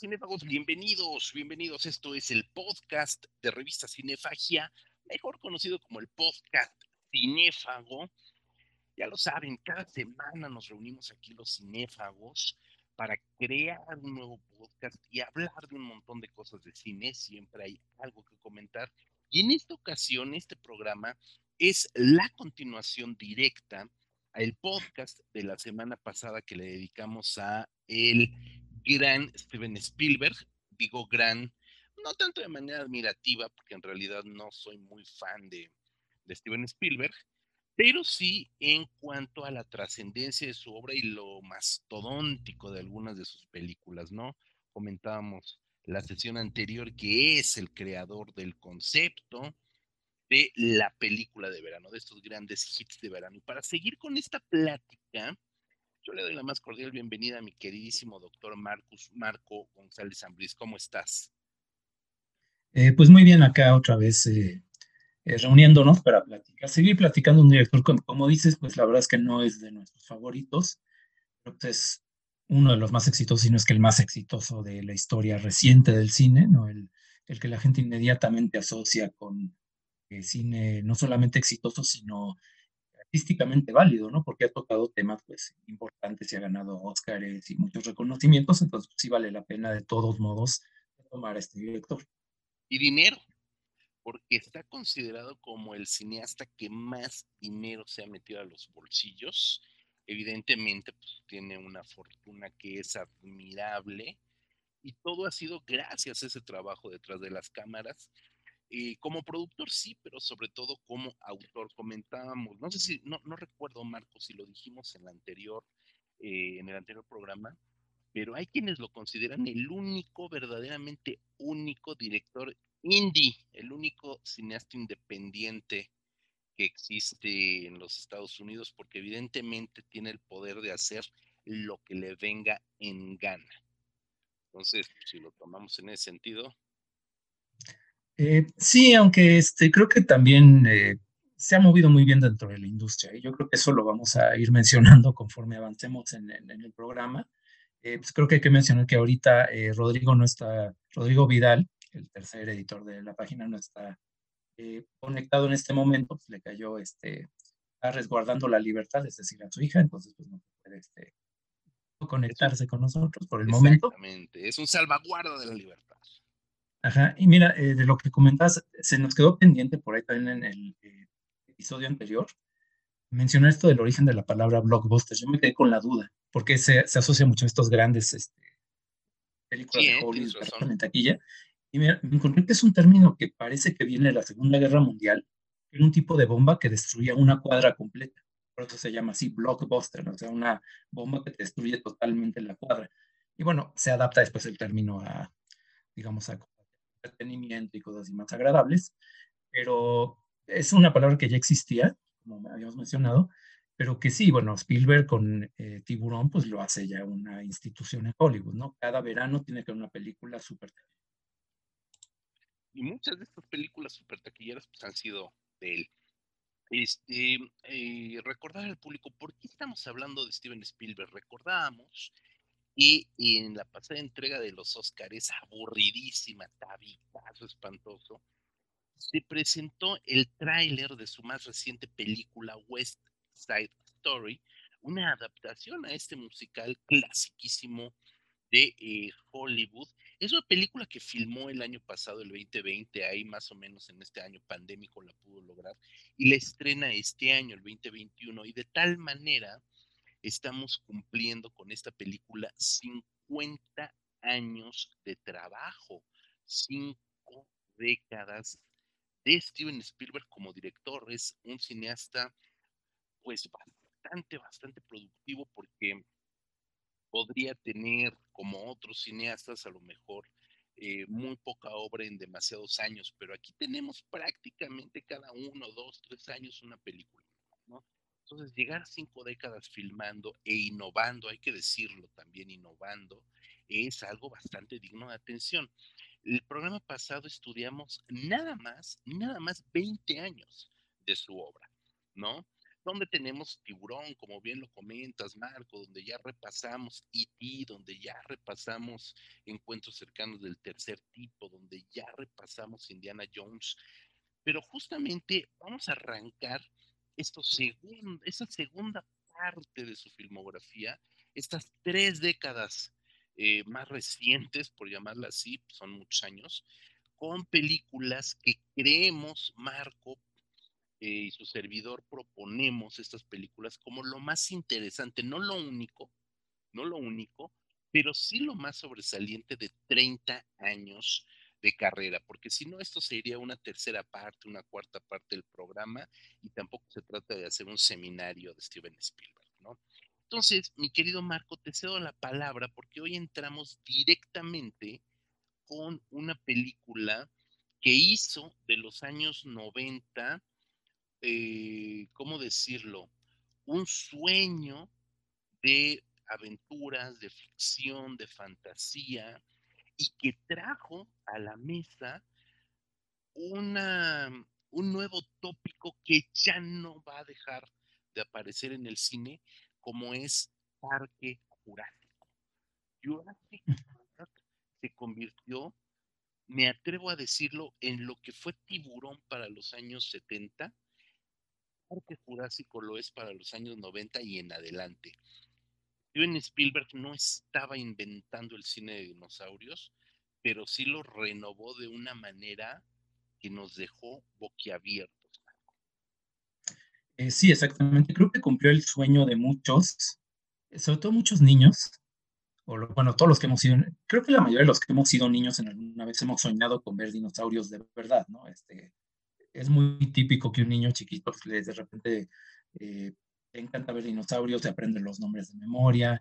cinéfagos, bienvenidos, bienvenidos. Esto es el podcast de revista Cinefagia, mejor conocido como el podcast Cinéfago. Ya lo saben, cada semana nos reunimos aquí los cinéfagos para crear un nuevo podcast y hablar de un montón de cosas de cine. Siempre hay algo que comentar. Y en esta ocasión, este programa es la continuación directa al podcast de la semana pasada que le dedicamos a el gran Steven Spielberg, digo gran, no tanto de manera admirativa, porque en realidad no soy muy fan de, Steven Spielberg, pero sí en cuanto a la trascendencia de su obra y lo mastodóntico de algunas de sus películas, ¿no? Comentábamos la sesión anterior que es el creador del concepto de la película de verano, de estos grandes hits de verano. Y para seguir con esta plática, yo le doy la más cordial bienvenida a mi queridísimo doctor Marcus Marco González Ambriz. ¿Cómo estás? Eh, pues muy bien, acá otra vez eh, eh, reuniéndonos para platicar. Seguir platicando un director, como, dices, pues la verdad es que no es de nuestros favoritos, pero pues es uno de los más exitosos, si no es que el más exitoso de la historia reciente del cine, ¿no? El, el que la gente inmediatamente asocia con cine no solamente exitoso, sino artísticamente válido, ¿no? Porque ha tocado temas pues importantes y ha ganado Óscares y muchos reconocimientos, entonces sí vale la pena de todos modos tomar a este director. Y dinero, porque está considerado como el cineasta que más dinero se ha metido a los bolsillos. Evidentemente, pues tiene una fortuna que es admirable y todo ha sido gracias a ese trabajo detrás de las cámaras como productor sí, pero sobre todo como autor. Comentábamos, no sé si, no, no recuerdo Marco si lo dijimos en, la anterior, eh, en el anterior programa, pero hay quienes lo consideran el único, verdaderamente único director indie, el único cineasta independiente que existe en los Estados Unidos, porque evidentemente tiene el poder de hacer lo que le venga en gana. Entonces, si lo tomamos en ese sentido, eh, sí, aunque este, creo que también eh, se ha movido muy bien dentro de la industria. Y yo creo que eso lo vamos a ir mencionando conforme avancemos en, el programa. Eh, pues creo que hay que mencionar que ahorita Rodrigo no está, Rodrigo Vidal, el tercer editor de la página, no está conectado en este momento, pues le cayó, este, está resguardando la libertad, es decir, a su hija, entonces pues no puede este, conectarse con nosotros por el momento. Exactamente, es un salvaguarda de la libertad. Ajá, y mira, eh, de lo que comentas, se nos quedó pendiente por ahí también en el eh, episodio anterior, mencionar esto del origen de la palabra blockbuster. Yo me quedé con la duda, porque se, se asocia mucho a estos grandes este, películas de Hollywood, en taquilla. Y me, me, encontré que es un término que parece que viene de la Segunda Guerra Mundial, era un tipo de bomba que destruía una cuadra completa. Por eso se llama así blockbuster, o sea, una bomba que destruye totalmente la cuadra. Y bueno, se adapta después el término a, digamos, a entretenimiento y cosas así más agradables, pero es una palabra que ya existía, como habíamos mencionado, pero que sí, bueno, Spielberg con eh, Tiburón, pues lo hace ya una institución en Hollywood, ¿no? Cada verano tiene que haber una película súper Y muchas de estas películas súper taquilleras pues han sido de él. Este, eh, recordar al público, ¿por qué estamos hablando de Steven Spielberg? Recordábamos y, en la pasada entrega de los Oscars, aburridísima, tabicazo espantoso, se presentó el tráiler de su más reciente película West Side Story, una adaptación a este musical clasiquísimo de eh, Hollywood. Es una película que filmó el año pasado, el 2020, ahí más o menos en este año pandémico la pudo lograr, y la estrena este año, el 2021, y de tal manera estamos cumpliendo con esta película 50 años de trabajo, cinco décadas de Steven Spielberg como director. Es un cineasta pues bastante, bastante productivo porque podría tener como otros cineastas a lo mejor eh, muy poca obra en demasiados años, pero aquí tenemos prácticamente cada uno, dos, tres años una película. ¿no? Entonces, llegar cinco décadas filmando e innovando, hay que decirlo también, innovando, es algo bastante digno de atención. El programa pasado estudiamos nada más, nada más 20 años de su obra, ¿no? donde tenemos Tiburón, como bien lo comentas, Marco, donde ya repasamos E.T., donde ya repasamos Encuentros cercanos del tercer tipo, donde ya repasamos Indiana Jones. Pero justamente vamos a arrancar esto esa segunda parte de su filmografía, estas tres décadas eh, más recientes, por llamarla así, son muchos años, con películas que creemos, Marco, eh, y su servidor proponemos estas películas como lo más interesante, no lo único, no lo único, pero sí lo más sobresaliente de 30 años de carrera, porque si no, esto sería una tercera parte, una cuarta parte del programa, y tampoco se trata de hacer un seminario de Steven Spielberg, ¿no? Entonces, mi querido Marco, te cedo la palabra porque hoy entramos directamente con una película que hizo de los años 90 eh, ¿cómo decirlo? Un sueño de aventuras, de ficción, de fantasía, y que trajo a la mesa una, un nuevo tópico que ya no va a dejar de aparecer en el cine, como es Parque Jurásico. Jurassic Park se convirtió, me atrevo a decirlo, en lo que fue tiburón para los años 70 Parque Jurásico lo es para los años 90 y en adelante. Steven Spielberg no estaba inventando el cine de dinosaurios, pero sí lo renovó de una manera que nos dejó boquiabiertos. Eh, sí, exactamente. Creo que cumplió el sueño de muchos, sobre todo muchos niños, o bueno, todos los que hemos sido, creo que la mayoría de los que hemos sido niños en alguna vez hemos soñado con ver dinosaurios de verdad, ¿no? Este, es muy típico que un niño chiquito pues, de repente eh, le encanta ver dinosaurios, se aprende los nombres de memoria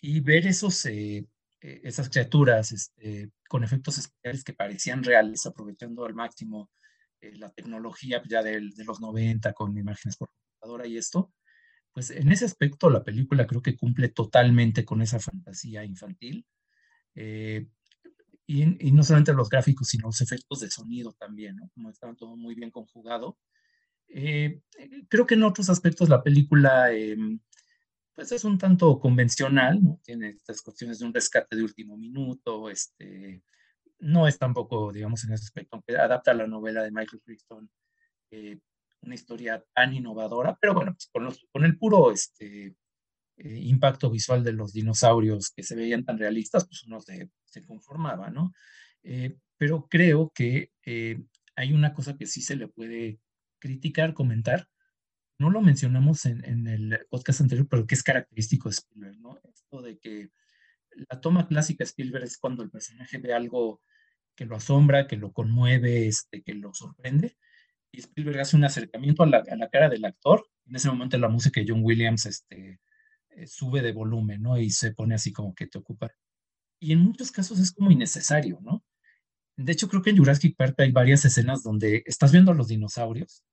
y ver esos, eh, eh, esas criaturas este, con efectos especiales que parecían reales, aprovechando al máximo la tecnología ya de, los 90 con imágenes por computadora y esto, pues en ese aspecto la película creo que cumple totalmente con esa fantasía infantil. Y, no solamente los gráficos, sino los efectos de sonido también, ¿no? Como está todo muy bien conjugado. Eh, eh, creo que en otros aspectos la película, em, pues es un tanto convencional, ¿no? Tiene estas cuestiones de un rescate de último minuto, este, no es tampoco, digamos, en ese aspecto, aunque adapta la novela de Michael Crichton, eh, una historia tan innovadora, pero bueno, pues con, el puro este, eh, impacto visual de los dinosaurios que se veían tan realistas, pues uno se, conformaba, ¿no? Eh, pero creo que eh, hay una cosa que sí se le puede criticar, comentar. No lo mencionamos en, el podcast anterior, pero que es característico de Spielberg, ¿no? Esto de que la toma clásica de Spielberg es cuando el personaje ve algo que lo asombra, que lo conmueve, este, que lo sorprende. Y Spielberg hace un acercamiento a la, a la cara del actor. En ese momento la música de John Williams este, eh, sube de volumen, ¿no? Y se pone así como que te ocupa. Y en muchos casos es como innecesario, ¿no? De hecho, creo que en Jurassic Park hay varias escenas donde estás viendo a los dinosaurios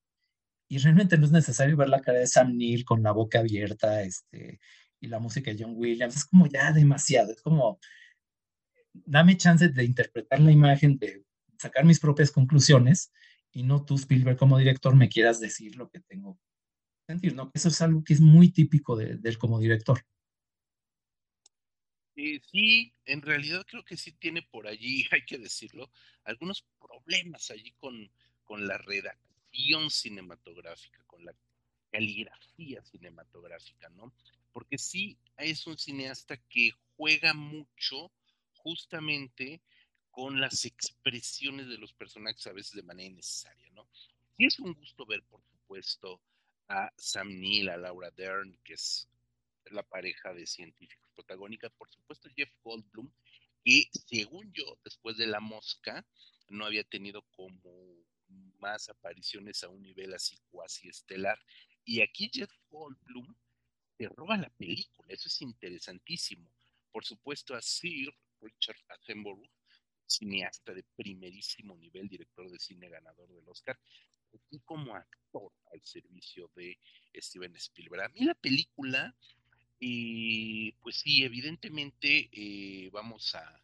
y realmente no es necesario ver la cara de Sam Neill con la boca abierta este, y la música de John Williams. Es como ya demasiado. Es como, dame chance de interpretar la imagen, de sacar mis propias conclusiones y no tú, Spielberg, como director, me quieras decir lo que tengo sentir, ¿no? Eso es algo que es muy típico de, él como director. Eh, sí, en realidad creo que sí tiene por allí, hay que decirlo, algunos problemas allí con, con la redacción cinematográfica, con la caligrafía cinematográfica, ¿no? Porque sí es un cineasta que juega mucho justamente con las expresiones de los personajes a veces de manera innecesaria, ¿no? Y es un gusto ver, por supuesto, a Sam Neill, a Laura Dern, que es la pareja de científicos protagónica, por supuesto Jeff Goldblum, que según yo, después de La Mosca, no había tenido como más apariciones a un nivel así cuasi estelar. Y aquí Jeff Goldblum te roba la película, eso es interesantísimo. Por supuesto a Sir Richard Attenborough, cineasta de primerísimo nivel, director de cine ganador del Oscar, y como actor al servicio de Steven Spielberg. A mí la película, eh, pues sí, evidentemente eh, vamos a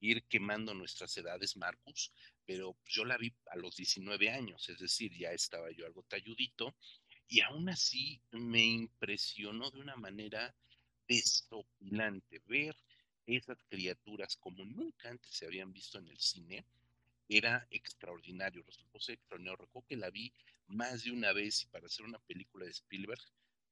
ir quemando nuestras edades, Marcus, pero yo la vi a los 19 años, es decir, ya estaba yo algo talludito Y aún así me impresionó de una manera desopilante ver esas criaturas como nunca antes se habían visto en el cine. Era extraordinario, resultó ser extraordinario. Que la vi más de una vez y para hacer una película de Spielberg,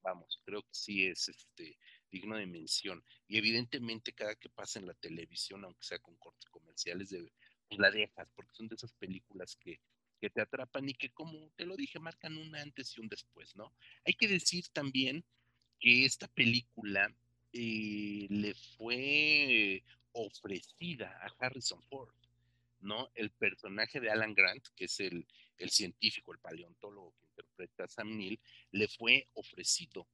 vamos, creo que sí es este, digno de mención. Y evidentemente cada que pasa en la televisión, aunque sea con cortes comerciales, de, pues la dejas, porque son de esas películas que, que te atrapan y que, como te lo dije, marcan un antes y un después, ¿no? Hay que decir también que esta película eh, le fue ofrecida a Harrison Ford, ¿no? El personaje de Alan Grant, que es el, el científico, el paleontólogo que interpreta a Sam Neill, le fue ofrecido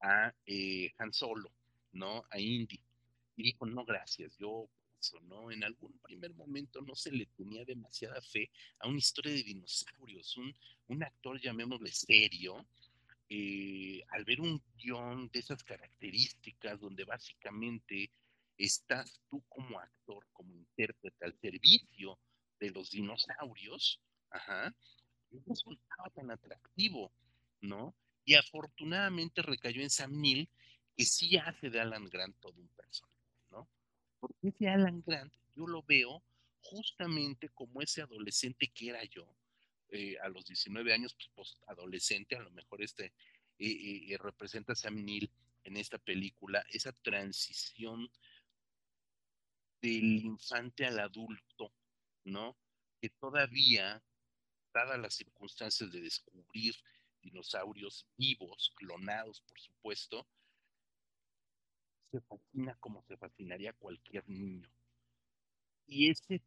a eh, Han Solo, ¿no? A Indy. Y dijo, no, gracias, yo En algún primer momento no se le tenía demasiada fe a una historia de dinosaurios, un, un actor, llamémosle serio, eh, al ver un guion de esas características, donde básicamente estás tú como actor, como intérprete al servicio de los dinosaurios, ajá, no resultaba tan atractivo, ¿no? Y afortunadamente recayó en Sam Neill, que sí hace de Alan Grant todo un personaje. Porque ese Alan Grant yo lo veo justamente como ese adolescente que era yo, eh, a los 19 años, pues, pues, adolescente, a lo mejor este representa a Sam Neill en esta película, esa transición del infante al adulto, ¿no? Que todavía, dadas las circunstancias de descubrir dinosaurios vivos, clonados, por supuesto, se fascina como se fascinaría cualquier niño. Y ese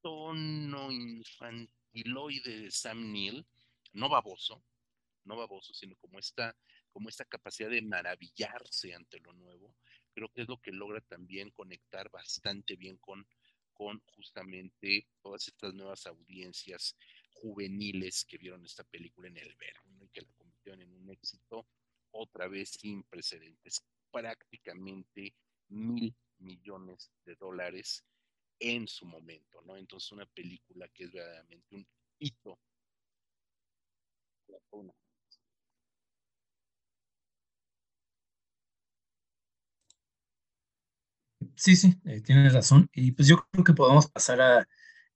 tono infantiloide de Sam Neill, no baboso, no baboso, sino como esta, como esta capacidad de maravillarse ante lo nuevo, creo que es lo que logra también conectar bastante bien con, con justamente todas estas nuevas audiencias juveniles que vieron esta película en el verano y que la convirtieron en un éxito otra vez sin precedentes, prácticamente mil millones de dólares en su momento, ¿no? Entonces una película que es verdaderamente un hito. Sí, sí, eh, tienes razón. Y pues yo creo que podemos pasar a,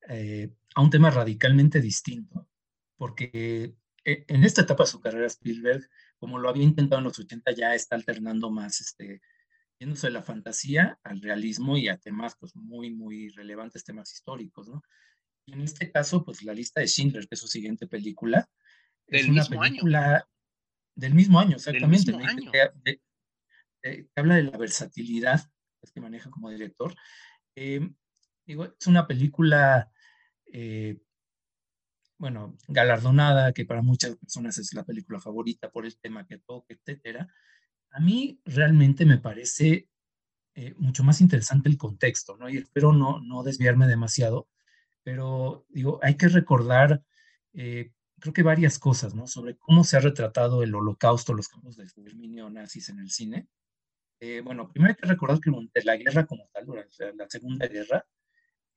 eh, a un tema radicalmente distinto, porque eh, en esta etapa de su carrera Spielberg, como lo había intentado en los 80, ya está alternando más, este, yéndose de la fantasía al realismo y a temas pues muy, muy relevantes, temas históricos, ¿no? Y en este caso, pues la lista de Schindler, que es su siguiente película, del es una película año. del mismo año, exactamente. Mismo año. Que, que, habla de la versatilidad que maneja como director. Eh, digo, es una película, eh, bueno, galardonada, que para muchas personas es la película favorita por el tema que toca, etcétera. A mí realmente me parece eh, mucho más interesante el contexto, ¿no? Y espero no, no desviarme demasiado, pero digo, hay que recordar, creo que varias cosas, ¿no? Sobre cómo se ha retratado el holocausto, los campos de exterminio nazis en el cine. Eh, bueno, primero hay que recordar que durante la guerra como tal, durante la Segunda Guerra,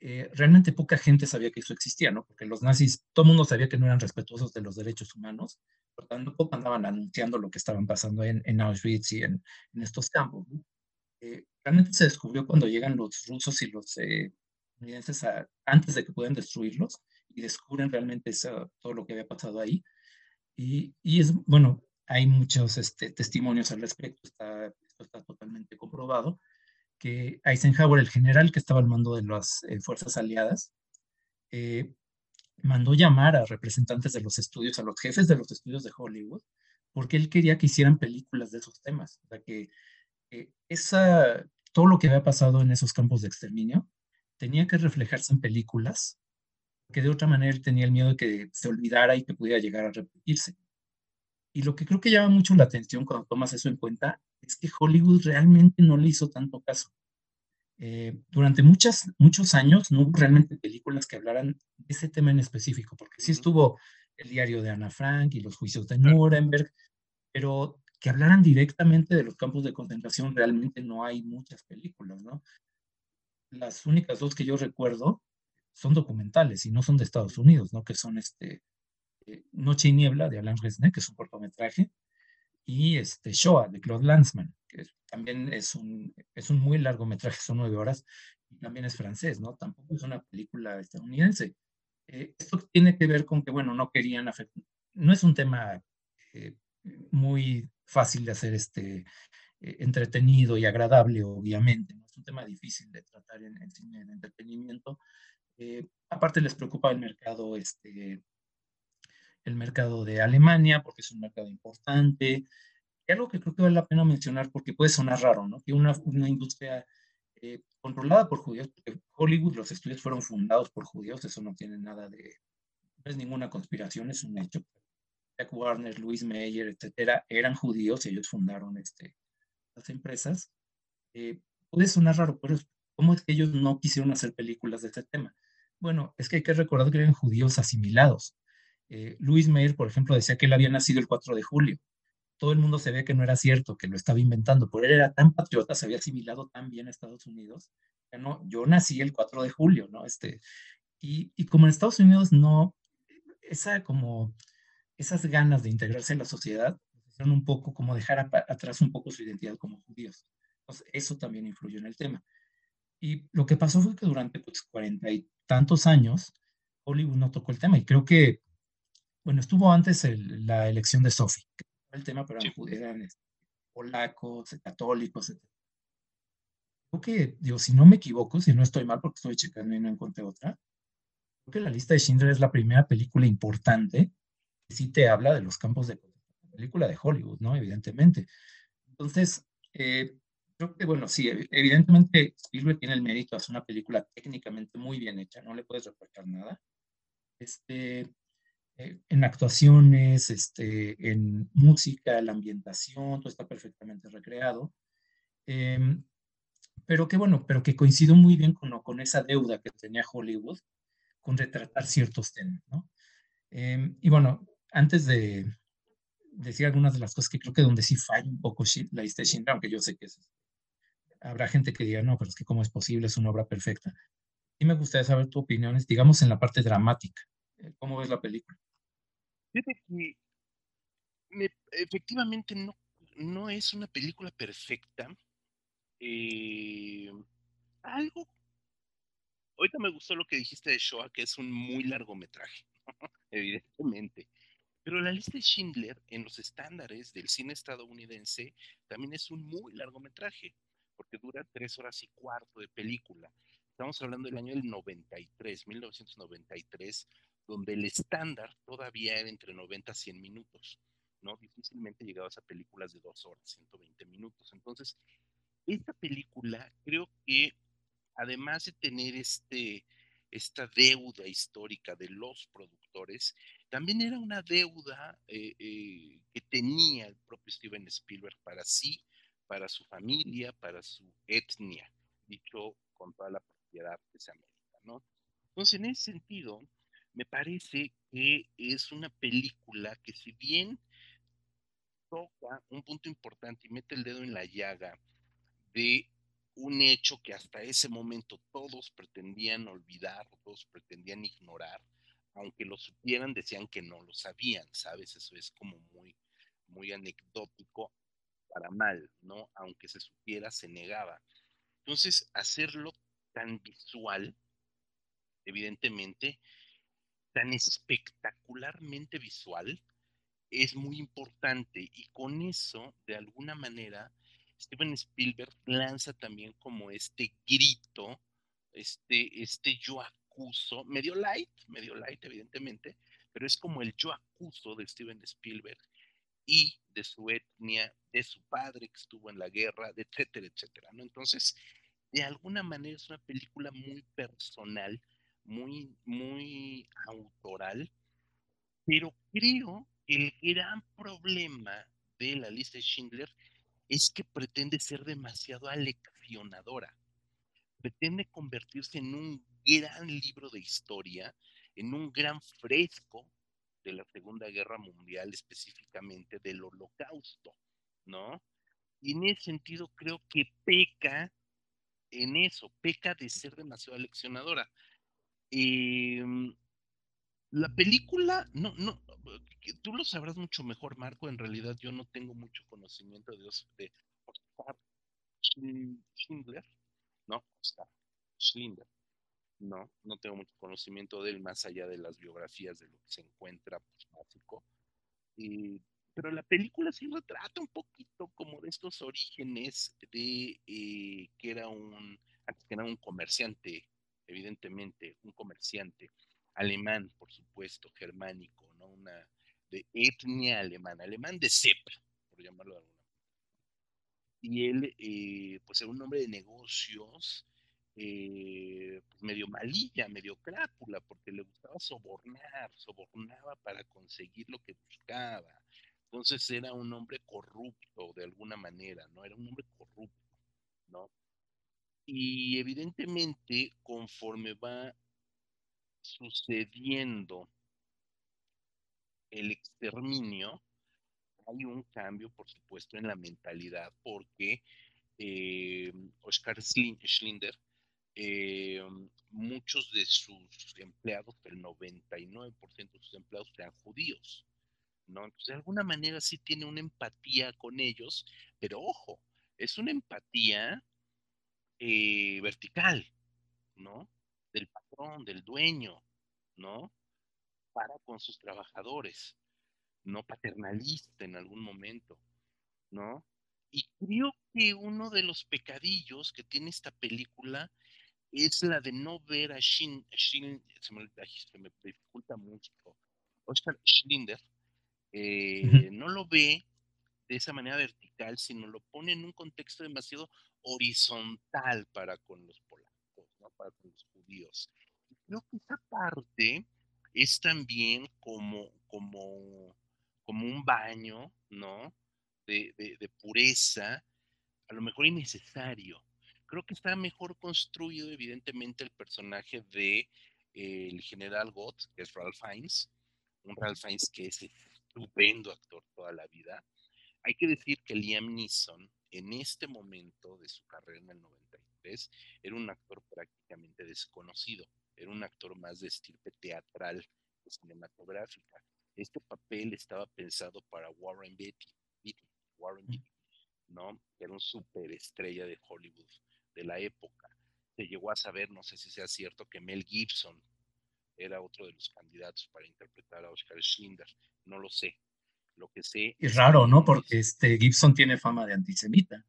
eh, realmente poca gente sabía que eso existía, ¿no? Porque los nazis, todo el mundo sabía que no eran respetuosos de los derechos humanos, por tanto, poco andaban anunciando lo que estaban pasando en, en Auschwitz y en, en estos campos, ¿no? eh, realmente se descubrió cuando llegan los rusos y los eh, estadounidenses antes de que puedan destruirlos y descubren realmente eso, todo lo que había pasado ahí. Y, y es, bueno, hay muchos este, testimonios al respecto, está está totalmente comprobado, que Eisenhower, el general que estaba al mando de las eh, fuerzas aliadas, eh, mandó llamar a representantes de los estudios, a los jefes de los estudios de Hollywood, porque él quería que hicieran películas de esos temas. O sea, que eh, esa, todo lo que había pasado en esos campos de exterminio tenía que reflejarse en películas, que de otra manera él tenía el miedo de que se olvidara y que pudiera llegar a repetirse. Y lo que creo que llama mucho la atención cuando tomas eso en cuenta es que Hollywood realmente no le hizo tanto caso. Eh, durante muchas, muchos años no hubo realmente películas que hablaran de ese tema en específico, porque sí estuvo el diario de Ana Frank y los juicios de Nuremberg, pero que hablaran directamente de los campos de concentración realmente no hay muchas películas, ¿no? Las únicas dos que yo recuerdo son documentales y no son de Estados Unidos, ¿no? Que son este, Noche y Niebla de Alain Resnais, que es un cortometraje, y este, Shoah de Claude Lanzmann, que también es un, es un muy largometraje, son nueve horas, y también es francés, ¿no? Tampoco es una película estadounidense. Eh, esto tiene que ver con que, bueno, no querían afectar, no es un tema eh, muy fácil de hacer este, entretenido y agradable, obviamente, ¿no? es un tema difícil de tratar en, el cine de entretenimiento. aparte les preocupa el mercado este, el mercado de Alemania, porque es un mercado importante. Y algo que creo que vale la pena mencionar, porque puede sonar raro, ¿no? Que una, industria eh, controlada por judíos, porque Hollywood, los estudios fueron fundados por judíos, eso no tiene nada de, no es ninguna conspiración, es un hecho. Jack Warner, Louis Mayer, etcétera, eran judíos y ellos fundaron este, las empresas. Eh, puede sonar raro, pero ¿cómo es que ellos no quisieron hacer películas de este tema? Bueno, es que hay que recordar que eran judíos asimilados. Eh, Luis Meyer, por ejemplo, decía que él había nacido el 4 de julio. Todo el mundo se ve que no era cierto, que lo estaba inventando, pero él era tan patriota, se había asimilado tan bien a Estados Unidos, que no, yo nací el 4 de julio, ¿no? Este, y, y como en Estados Unidos no, esa como, esas ganas de integrarse en la sociedad, hicieron un poco como dejar atrás un poco su identidad como judíos. Entonces, eso también influyó en el tema. Y lo que pasó fue que durante pues, cuarenta y tantos años, Hollywood no tocó el tema. Y creo que bueno, estuvo antes la elección de Sophie, que el tema, pero eran, este, polacos, católicos, etc. Creo que, digo, si no me equivoco, si no estoy mal, porque estoy checando y no encontré otra, creo que la lista de Schindler es la primera película importante que sí te habla de los campos de película de Hollywood, ¿no? Evidentemente. Entonces, eh, creo que, bueno, sí, evidentemente Spielberg tiene el mérito de hacer una película técnicamente muy bien hecha, no le puedes reprochar nada. Este, eh, en actuaciones, este, en música, la ambientación, todo está perfectamente recreado. Em, pero que bueno, pero que coincidió muy bien con, con esa deuda que tenía Hollywood con retratar ciertos temas, ¿no? Em, y bueno, antes de decir algunas de las cosas que creo que donde sí falla un poco la lista aunque yo sé que habrá gente que diga, no, pero es que cómo es posible, es una obra perfecta. Y me gustaría saber tu opinión, digamos, en la parte dramática. Eh, ¿Cómo ves la película? Fíjate que efectivamente no, no es una película perfecta. Eh, algo. Ahorita me gustó lo que dijiste de Shoah, que es un muy largometraje, evidentemente. Pero la lista de Schindler, en los estándares del cine estadounidense, también es un muy largometraje, porque dura tres horas y cuarto de película. Estamos hablando del año del 93, 1993, donde el estándar todavía era entre 90 a 100 minutos, ¿no? Difícilmente llegabas a películas de dos horas, 120 minutos. Entonces, esta película creo que además de tener este, esta deuda histórica de los productores, también era una deuda eh, eh, que tenía el propio Steven Spielberg para sí, para su familia, para su etnia, dicho con toda la propiedad que se amerita, ¿no? Entonces, en ese sentido, me parece que es una película que si bien toca un punto importante y mete el dedo en la llaga de un hecho que hasta ese momento todos pretendían olvidar, todos pretendían ignorar, aunque lo supieran, decían que no lo sabían, ¿sabes? Eso es como muy, muy anecdótico para mal, ¿no? Aunque se supiera, se negaba. Entonces, hacerlo tan visual, evidentemente, tan espectacularmente visual es muy importante y con eso, de alguna manera, Steven Spielberg lanza también como este grito, este, este yo acuso, medio light, medio light evidentemente, pero es como el yo acuso de Steven Spielberg y de su etnia, de su padre que estuvo en la guerra, etcétera, etcétera, ¿no? Entonces, de alguna manera es una película muy personal, muy, muy autoral, pero creo que el gran problema de la lista de Schindler es que pretende ser demasiado aleccionadora, pretende convertirse en un gran libro de historia, en un gran fresco de la Segunda Guerra Mundial, específicamente del Holocausto, ¿no? Y en ese sentido creo que peca en eso, peca de ser demasiado aleccionadora. Em, la película, no, no, tú lo sabrás mucho mejor, Marco. En realidad yo no tengo mucho conocimiento de, de Oscar Schindler, ¿no? Oscar Schindler. No, no tengo mucho conocimiento de él más allá de las biografías de lo que se encuentra pues, básico. pero la película sí retrata un poquito como de estos orígenes de eh, que era un, que era un comerciante, evidentemente, un comerciante alemán, por supuesto, germánico, ¿no? Una de etnia alemana, alemán de cepa, por llamarlo de alguna manera. Y él, eh, pues era un hombre de negocios, eh, pues medio malilla, medio crápula, porque le gustaba sobornar, sobornaba para conseguir lo que buscaba. Entonces era un hombre corrupto de alguna manera, ¿no? Era un hombre corrupto, ¿no? Y evidentemente, conforme va sucediendo el exterminio, hay un cambio, por supuesto, en la mentalidad, porque eh, Oscar Schlinder, eh, muchos de sus empleados, el 99% de sus empleados eran judíos, ¿no? Entonces, de alguna manera sí tiene una empatía con ellos, pero ojo, es una empatía eh, vertical, ¿no? Del patrón, del dueño, ¿no? Para con sus trabajadores, no paternalista en algún momento, ¿no? Y creo que uno de los pecadillos que tiene esta película es la de no ver a Shin, Shin se, me, dificulta mucho, Oscar Schlinder, eh, no lo ve de esa manera vertical, sino lo pone en un contexto demasiado horizontal para con los polacos, ¿no? para con los judíos. Y creo que esa parte es también como, como, como un baño, ¿no? De, de, pureza, a lo mejor innecesario. Creo que está mejor construido, evidentemente, el personaje de eh, el general Gott, que es Ralph Fiennes, un Ralph Fiennes que es estupendo actor toda la vida. Hay que decir que Liam Neeson en este momento de su carrera en el 93 era un actor prácticamente desconocido, era un actor más de estirpe teatral que cinematográfica. Este papel estaba pensado para Warren Beatty, Warren mm. Beatty, ¿no? Era un superestrella de Hollywood de la época. Se llegó a saber, no sé si sea cierto, que Mel Gibson era otro de los candidatos para interpretar a Oscar Schindler. No lo sé, lo que sé. Es raro, ¿no? Porque este Gibson tiene fama de antisemita.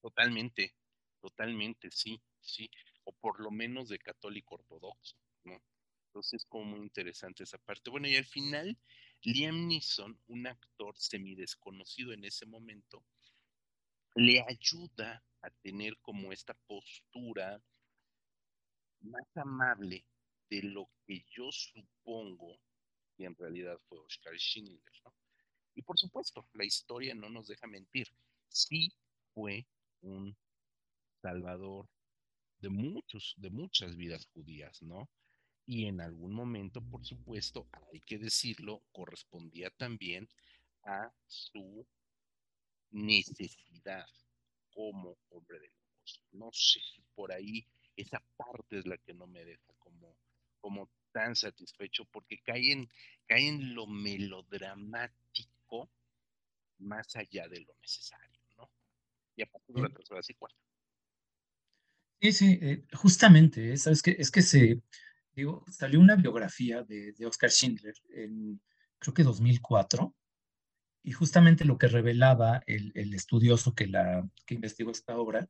Totalmente, totalmente, sí, sí. O por lo menos de católico ortodoxo, ¿no? Entonces es como muy interesante esa parte. Bueno, y al final, Liam Neeson, un actor semidesconocido en ese momento, le ayuda a tener como esta postura más amable de lo que yo supongo que en realidad fue Oscar Schindler, ¿no? Y por supuesto, la historia no nos deja mentir. Sí fue un salvador de muchos, de muchas vidas judías, ¿no? Y en algún momento, por supuesto, hay que decirlo, correspondía también a su necesidad como hombre de locos. No sé si por ahí esa parte es la que no me deja como, como tan satisfecho, porque cae en lo melodramático más allá de lo necesario, ¿no? Y a partir de la tercera y cuarta. Sí, sí, eh, justamente, ¿eh? ¿sabes qué? Es que se, digo, salió una biografía de, de Oscar Schindler en, creo que 2004, y justamente lo que revelaba el, el, estudioso que, la, que investigó esta obra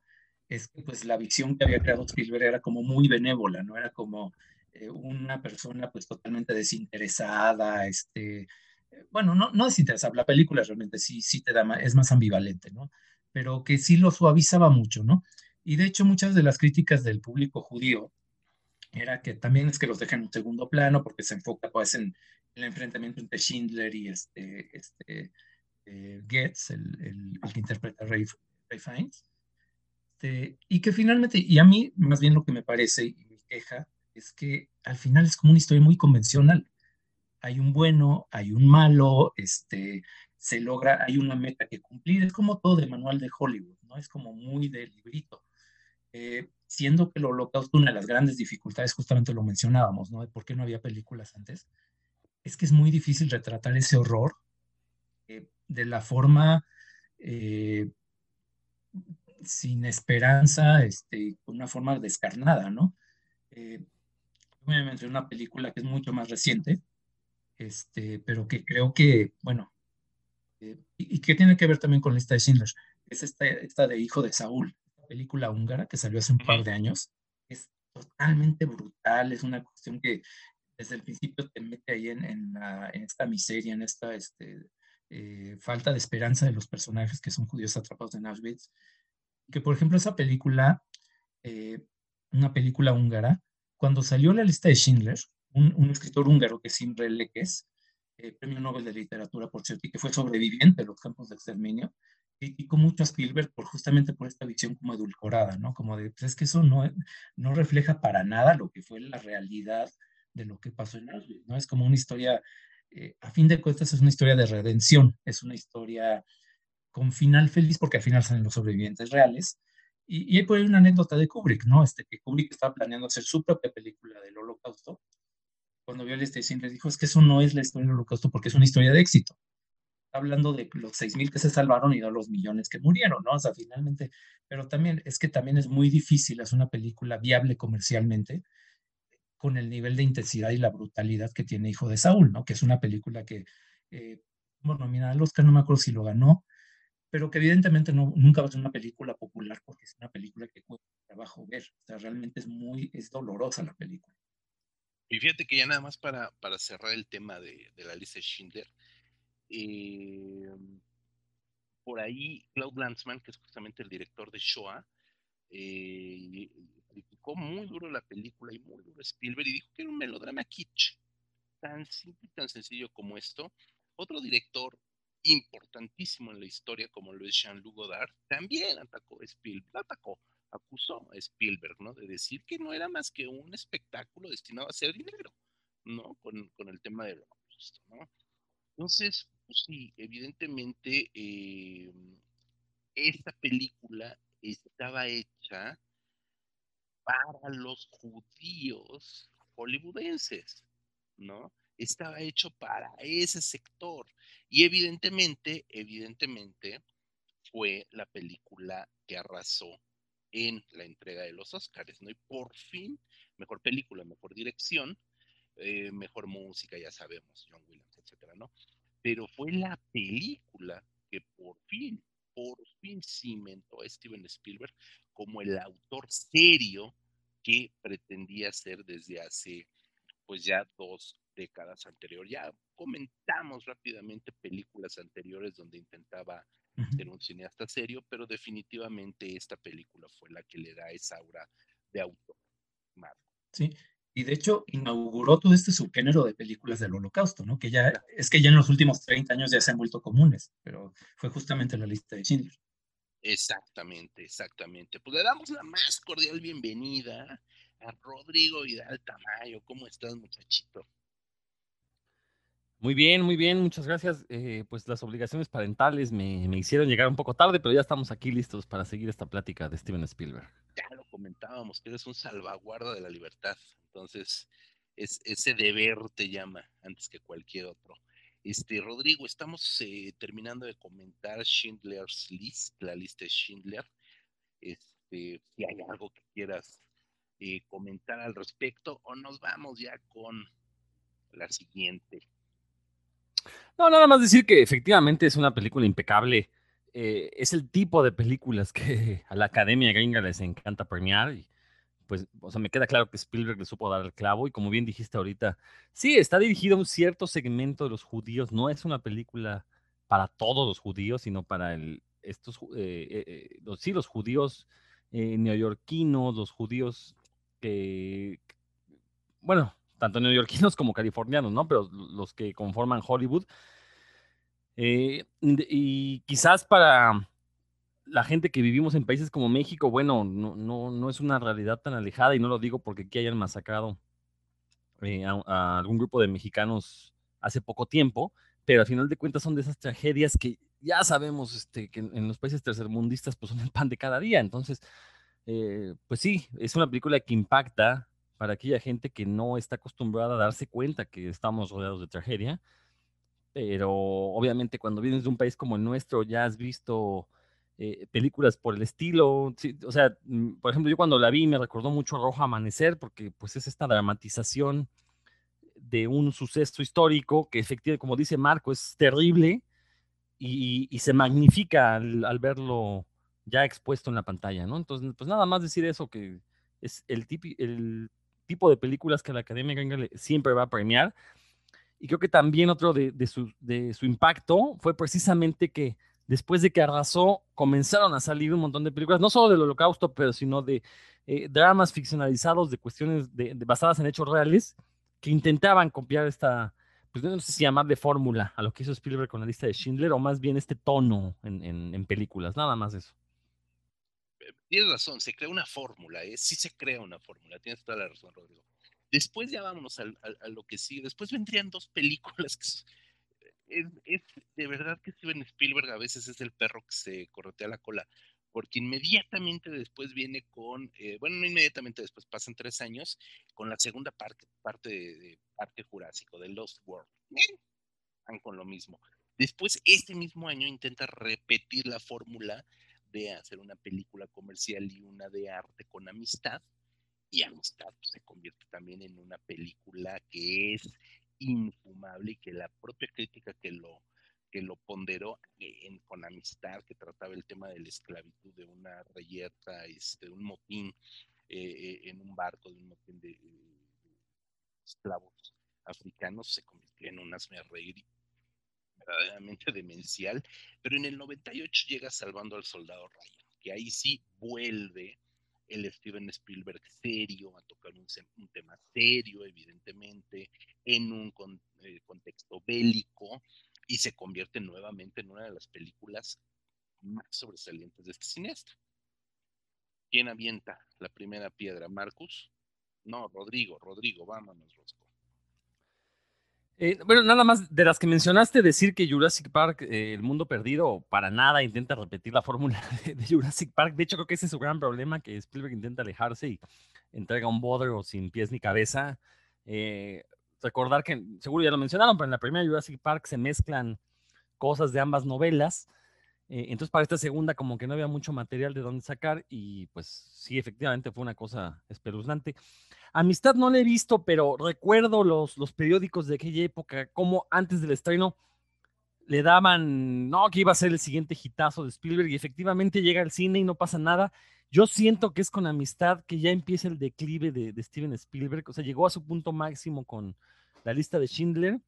es que pues la visión que había creado Spielberg era como muy benévola, ¿no? Era como eh, una persona pues totalmente desinteresada, este, bueno, no, no desinteresable, la película realmente sí, sí te da, es más ambivalente, ¿no? Pero que sí lo suavizaba mucho, ¿no? Y de hecho muchas de las críticas del público judío era que también es que los dejan en un segundo plano porque se enfoca pues en el enfrentamiento entre Schindler y este, este eh, Goetz, el, el, que interpreta Ray, Ray. Este, y que finalmente, y a mí más bien lo que me parece y mi queja es que al final es como una historia muy convencional hay un bueno, hay un malo, este, se logra, hay una meta que cumplir, es como todo de manual de Hollywood, ¿no? Es como muy de librito. Eh, siendo que el holocausto, una de las grandes dificultades, justamente lo mencionábamos, ¿no? De por qué no había películas antes, es que es muy difícil retratar ese horror eh, de la forma eh, sin esperanza, este, una forma descarnada, ¿no? Eh, obviamente una película que es mucho más reciente, este, pero que creo que, bueno, eh, y, que tiene que ver también con la lista de Schindler, es esta, esta de Hijo de Saúl, película húngara que salió hace un par de años, es totalmente brutal, es una cuestión que desde el principio te mete ahí en, en, en esta miseria, en esta este, eh, falta de esperanza de los personajes que son judíos atrapados en Auschwitz. Que, por ejemplo, esa película, eh, una película húngara, cuando salió la lista de Schindler, un, escritor húngaro que es Imre Lekes, eh, premio Nobel de Literatura, por cierto, y que fue sobreviviente de los campos de exterminio, criticó mucho a Spielberg por justamente por esta visión como edulcorada, ¿no? Como de, pues es que eso no, no refleja para nada lo que fue la realidad de lo que pasó en Auschwitz, ¿no? Es como una historia, eh, a fin de cuentas es una historia de redención, es una historia con final feliz porque al final salen los sobrevivientes reales. Y, y hay por ahí una anécdota de Kubrick, ¿no? Este, que Kubrick estaba planeando hacer su propia película del holocausto. Cuando vio el este le dijo, es que eso no es la historia del holocausto porque es una historia de éxito. Está hablando de los 6.000 que se salvaron y no los millones que murieron, ¿no? O sea, finalmente, pero también es que también es muy difícil hacer una película viable comercialmente con el nivel de intensidad y la brutalidad que tiene Hijo de Saúl, ¿no? Que es una película que, eh, bueno, mira, Oscar no me acuerdo si lo ganó, pero que evidentemente nunca va a ser una película popular porque es una película que cuesta trabajo ver. O sea, realmente es muy, es dolorosa la película. Y fíjate que ya nada más para, para cerrar el tema de, de la lista de Schindler, eh, por ahí Claude Lanzmann, que es justamente el director de Shoah, eh, criticó muy duro la película y muy duro Spielberg y dijo que era un melodrama kitsch, tan simple y tan sencillo como esto. Otro director importantísimo en la historia, como lo es Jean-Luc Godard, también atacó a Spielberg, atacó, acusó a Spielberg, ¿no? De decir que no era más que un espectáculo destinado a hacer dinero, ¿no? Con, con el tema del ¿no? Entonces, pues sí, evidentemente, eh, esta película estaba hecha para los judíos hollywoodenses, ¿no? Estaba hecho para ese sector. Y evidentemente, evidentemente, fue la película que arrasó en la entrega de los Oscars, ¿no? Y por fin, mejor película, mejor dirección, eh, mejor música, ya sabemos, John Williams, etcétera, ¿no? Pero fue la película que por fin, por fin cimentó a Steven Spielberg como el autor serio que pretendía ser desde hace pues ya dos décadas anterior. Ya comentamos rápidamente películas anteriores donde intentaba ser un cineasta serio, pero definitivamente esta película fue la que le da esa aura de autor. Sí, y de hecho inauguró todo este subgénero de películas del holocausto, ¿no? Que ya, es que ya en los últimos 30 años ya se han vuelto comunes, pero fue justamente la lista de Schindler. Exactamente, exactamente. Pues le damos la más cordial bienvenida a Rodrigo Vidal Tamayo. ¿Cómo estás, muchachito? Muy bien, muy bien, muchas gracias. Eh, pues las obligaciones parentales me, hicieron llegar un poco tarde, pero ya estamos aquí listos para seguir esta plática de Steven Spielberg. Ya lo comentábamos, que eres un salvaguarda de la libertad, entonces es, ese deber te llama antes que cualquier otro. Este, Rodrigo, estamos eh, terminando de comentar Schindler's List, la lista de Schindler. Este, si hay algo que quieras eh, comentar al respecto, o nos vamos ya con la siguiente. No, nada más decir que efectivamente es una película impecable. Eh, es el tipo de películas que a la academia gringa les encanta premiar. Pues, o sea, me queda claro que Spielberg le supo dar el clavo. Y como bien dijiste ahorita, sí, está dirigido a un cierto segmento de los judíos. No es una película para todos los judíos, sino para el, estos, eh, eh, sí, los judíos neoyorquinos, los judíos que, bueno, tanto neoyorquinos como californianos, ¿no? Pero los que conforman Hollywood. Eh, y quizás para la gente que vivimos en países como México, bueno, no, no, no es una realidad tan alejada y no lo digo porque aquí hayan masacrado eh, a, algún grupo de mexicanos hace poco tiempo, pero al final de cuentas son de esas tragedias que ya sabemos este, que en, los países tercermundistas pues son el pan de cada día. Entonces, eh, pues sí, es una película que impacta para aquella gente que no está acostumbrada a darse cuenta que estamos rodeados de tragedia. Pero obviamente cuando vienes de un país como el nuestro ya has visto eh, películas por el estilo. o sea, mm, por ejemplo, yo cuando la vi me recordó mucho Rojo Amanecer porque pues es esta dramatización de un suceso histórico que efectivamente, como dice Marco, es terrible y, se magnifica al, verlo ya expuesto en la pantalla, ¿no? Entonces, pues nada más decir eso, que es el, el tipo de películas que la Academia Gringa siempre va a premiar. Y creo que también otro de, su, de impacto fue precisamente que después de que arrasó, comenzaron a salir un montón de películas, no solo del holocausto, pero sino de eh, dramas ficcionalizados, de cuestiones de, basadas en hechos reales, que intentaban copiar esta, pues no sé si llamarle fórmula a lo que hizo Spielberg con la lista de Schindler, o más bien este tono en, películas, nada más eso. Eh, tienes razón, se crea una fórmula, ¿eh? sí se crea una fórmula, tienes toda la razón, Rodrigo. Después ya vámonos a, lo que sigue. Después vendrían dos películas que es, de verdad que Steven Spielberg a veces es el perro que se corretea la cola, porque inmediatamente después viene con, eh, bueno, no inmediatamente después, pasan tres años, con la segunda parte, parte de, Parque Jurásico, de Lost World. Van con lo mismo. Después, este mismo año intenta repetir la fórmula de hacer una película comercial y una de arte con amistad, y Amistad pues, se convierte también en una película que es infumable y que la propia crítica que lo, que lo ponderó en, con Amistad, que trataba el tema de la esclavitud, de una reyerta, este, un motín eh, en un barco, de un motín de, esclavos africanos, se convirtió en un asme reír verdaderamente demencial, pero en el 98 llega salvando al soldado Ryan, que ahí sí vuelve el Steven Spielberg serio, a tocar un, tema serio, evidentemente, en un eh, contexto bélico, y se convierte nuevamente en una de las películas más sobresalientes de este cineasta. ¿Quién avienta la primera piedra? ¿Marcus? No, Rodrigo, Rodrigo, vámonos, Rosco. Eh, bueno, nada más de las que mencionaste, decir que Jurassic Park, eh, El Mundo Perdido, para nada intenta repetir la fórmula de, Jurassic Park. De hecho, creo que ese es su gran problema, que Spielberg intenta alejarse y entrega un bodrio sin pies ni cabeza. Eh, recordar que, seguro ya lo mencionaron, pero en la primera Jurassic Park se mezclan cosas de ambas novelas. Entonces, para esta segunda, como que no había mucho material de dónde sacar y pues sí, efectivamente fue una cosa espeluznante. Amistad no la he visto, pero recuerdo los, los periódicos de aquella época, como antes del estreno le daban, no, que iba a ser el siguiente hitazo de Spielberg y efectivamente llega al cine y no pasa nada. Yo siento que es con Amistad que ya empieza el declive de, de Steven Spielberg, o sea, llegó a su punto máximo con la lista de Schindler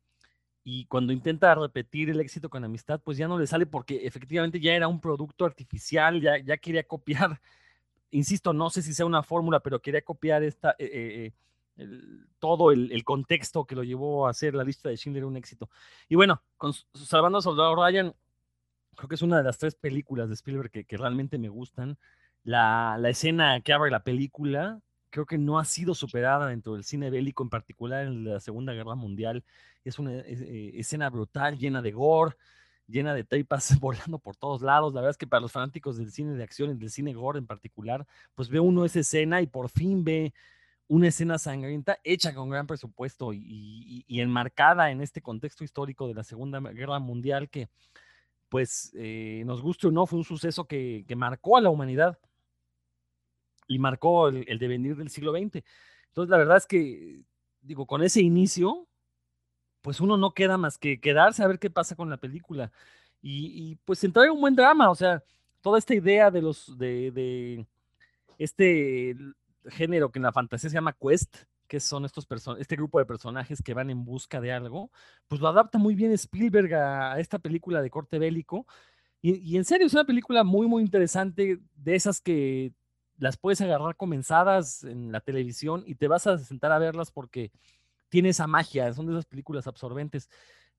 y cuando intenta repetir el éxito con Amistad, pues ya no le sale porque efectivamente ya era un producto artificial, ya, ya quería copiar insisto, no sé si sea una fórmula, pero quería copiar esta, eh, eh, todo el, contexto que lo llevó a hacer la lista de Schindler un éxito. Y bueno, con Salvando a Soldado Ryan, creo que es una de las tres películas de Spielberg que, realmente me gustan. La, escena que abre la película, creo que no ha sido superada dentro del cine bélico, en particular en la Segunda Guerra Mundial. Es una eh, escena brutal, llena de gore, llena de tripas volando por todos lados. La verdad es que para los fanáticos del cine de acción y del cine gore en particular, pues ve uno esa escena y por fin ve una escena sangrienta hecha con gran presupuesto y, enmarcada en este contexto histórico de la Segunda Guerra Mundial que, pues, eh, nos guste o no, fue un suceso que, marcó a la humanidad y marcó el, devenir del siglo XX. Entonces, la verdad es que, digo, con ese inicio, pues uno no queda más que quedarse a ver qué pasa con la película. Y, pues entrar un buen drama, o sea, toda esta idea de los, de, este género que en la fantasía se llama quest, que son estos este grupo de personajes que van en busca de algo, pues lo adapta muy bien Spielberg a, esta película de corte bélico. Y, en serio, es una película muy, muy interesante, de esas que las puedes agarrar comenzadas en la televisión y te vas a sentar a verlas porque tiene esa magia, son de esas películas absorbentes.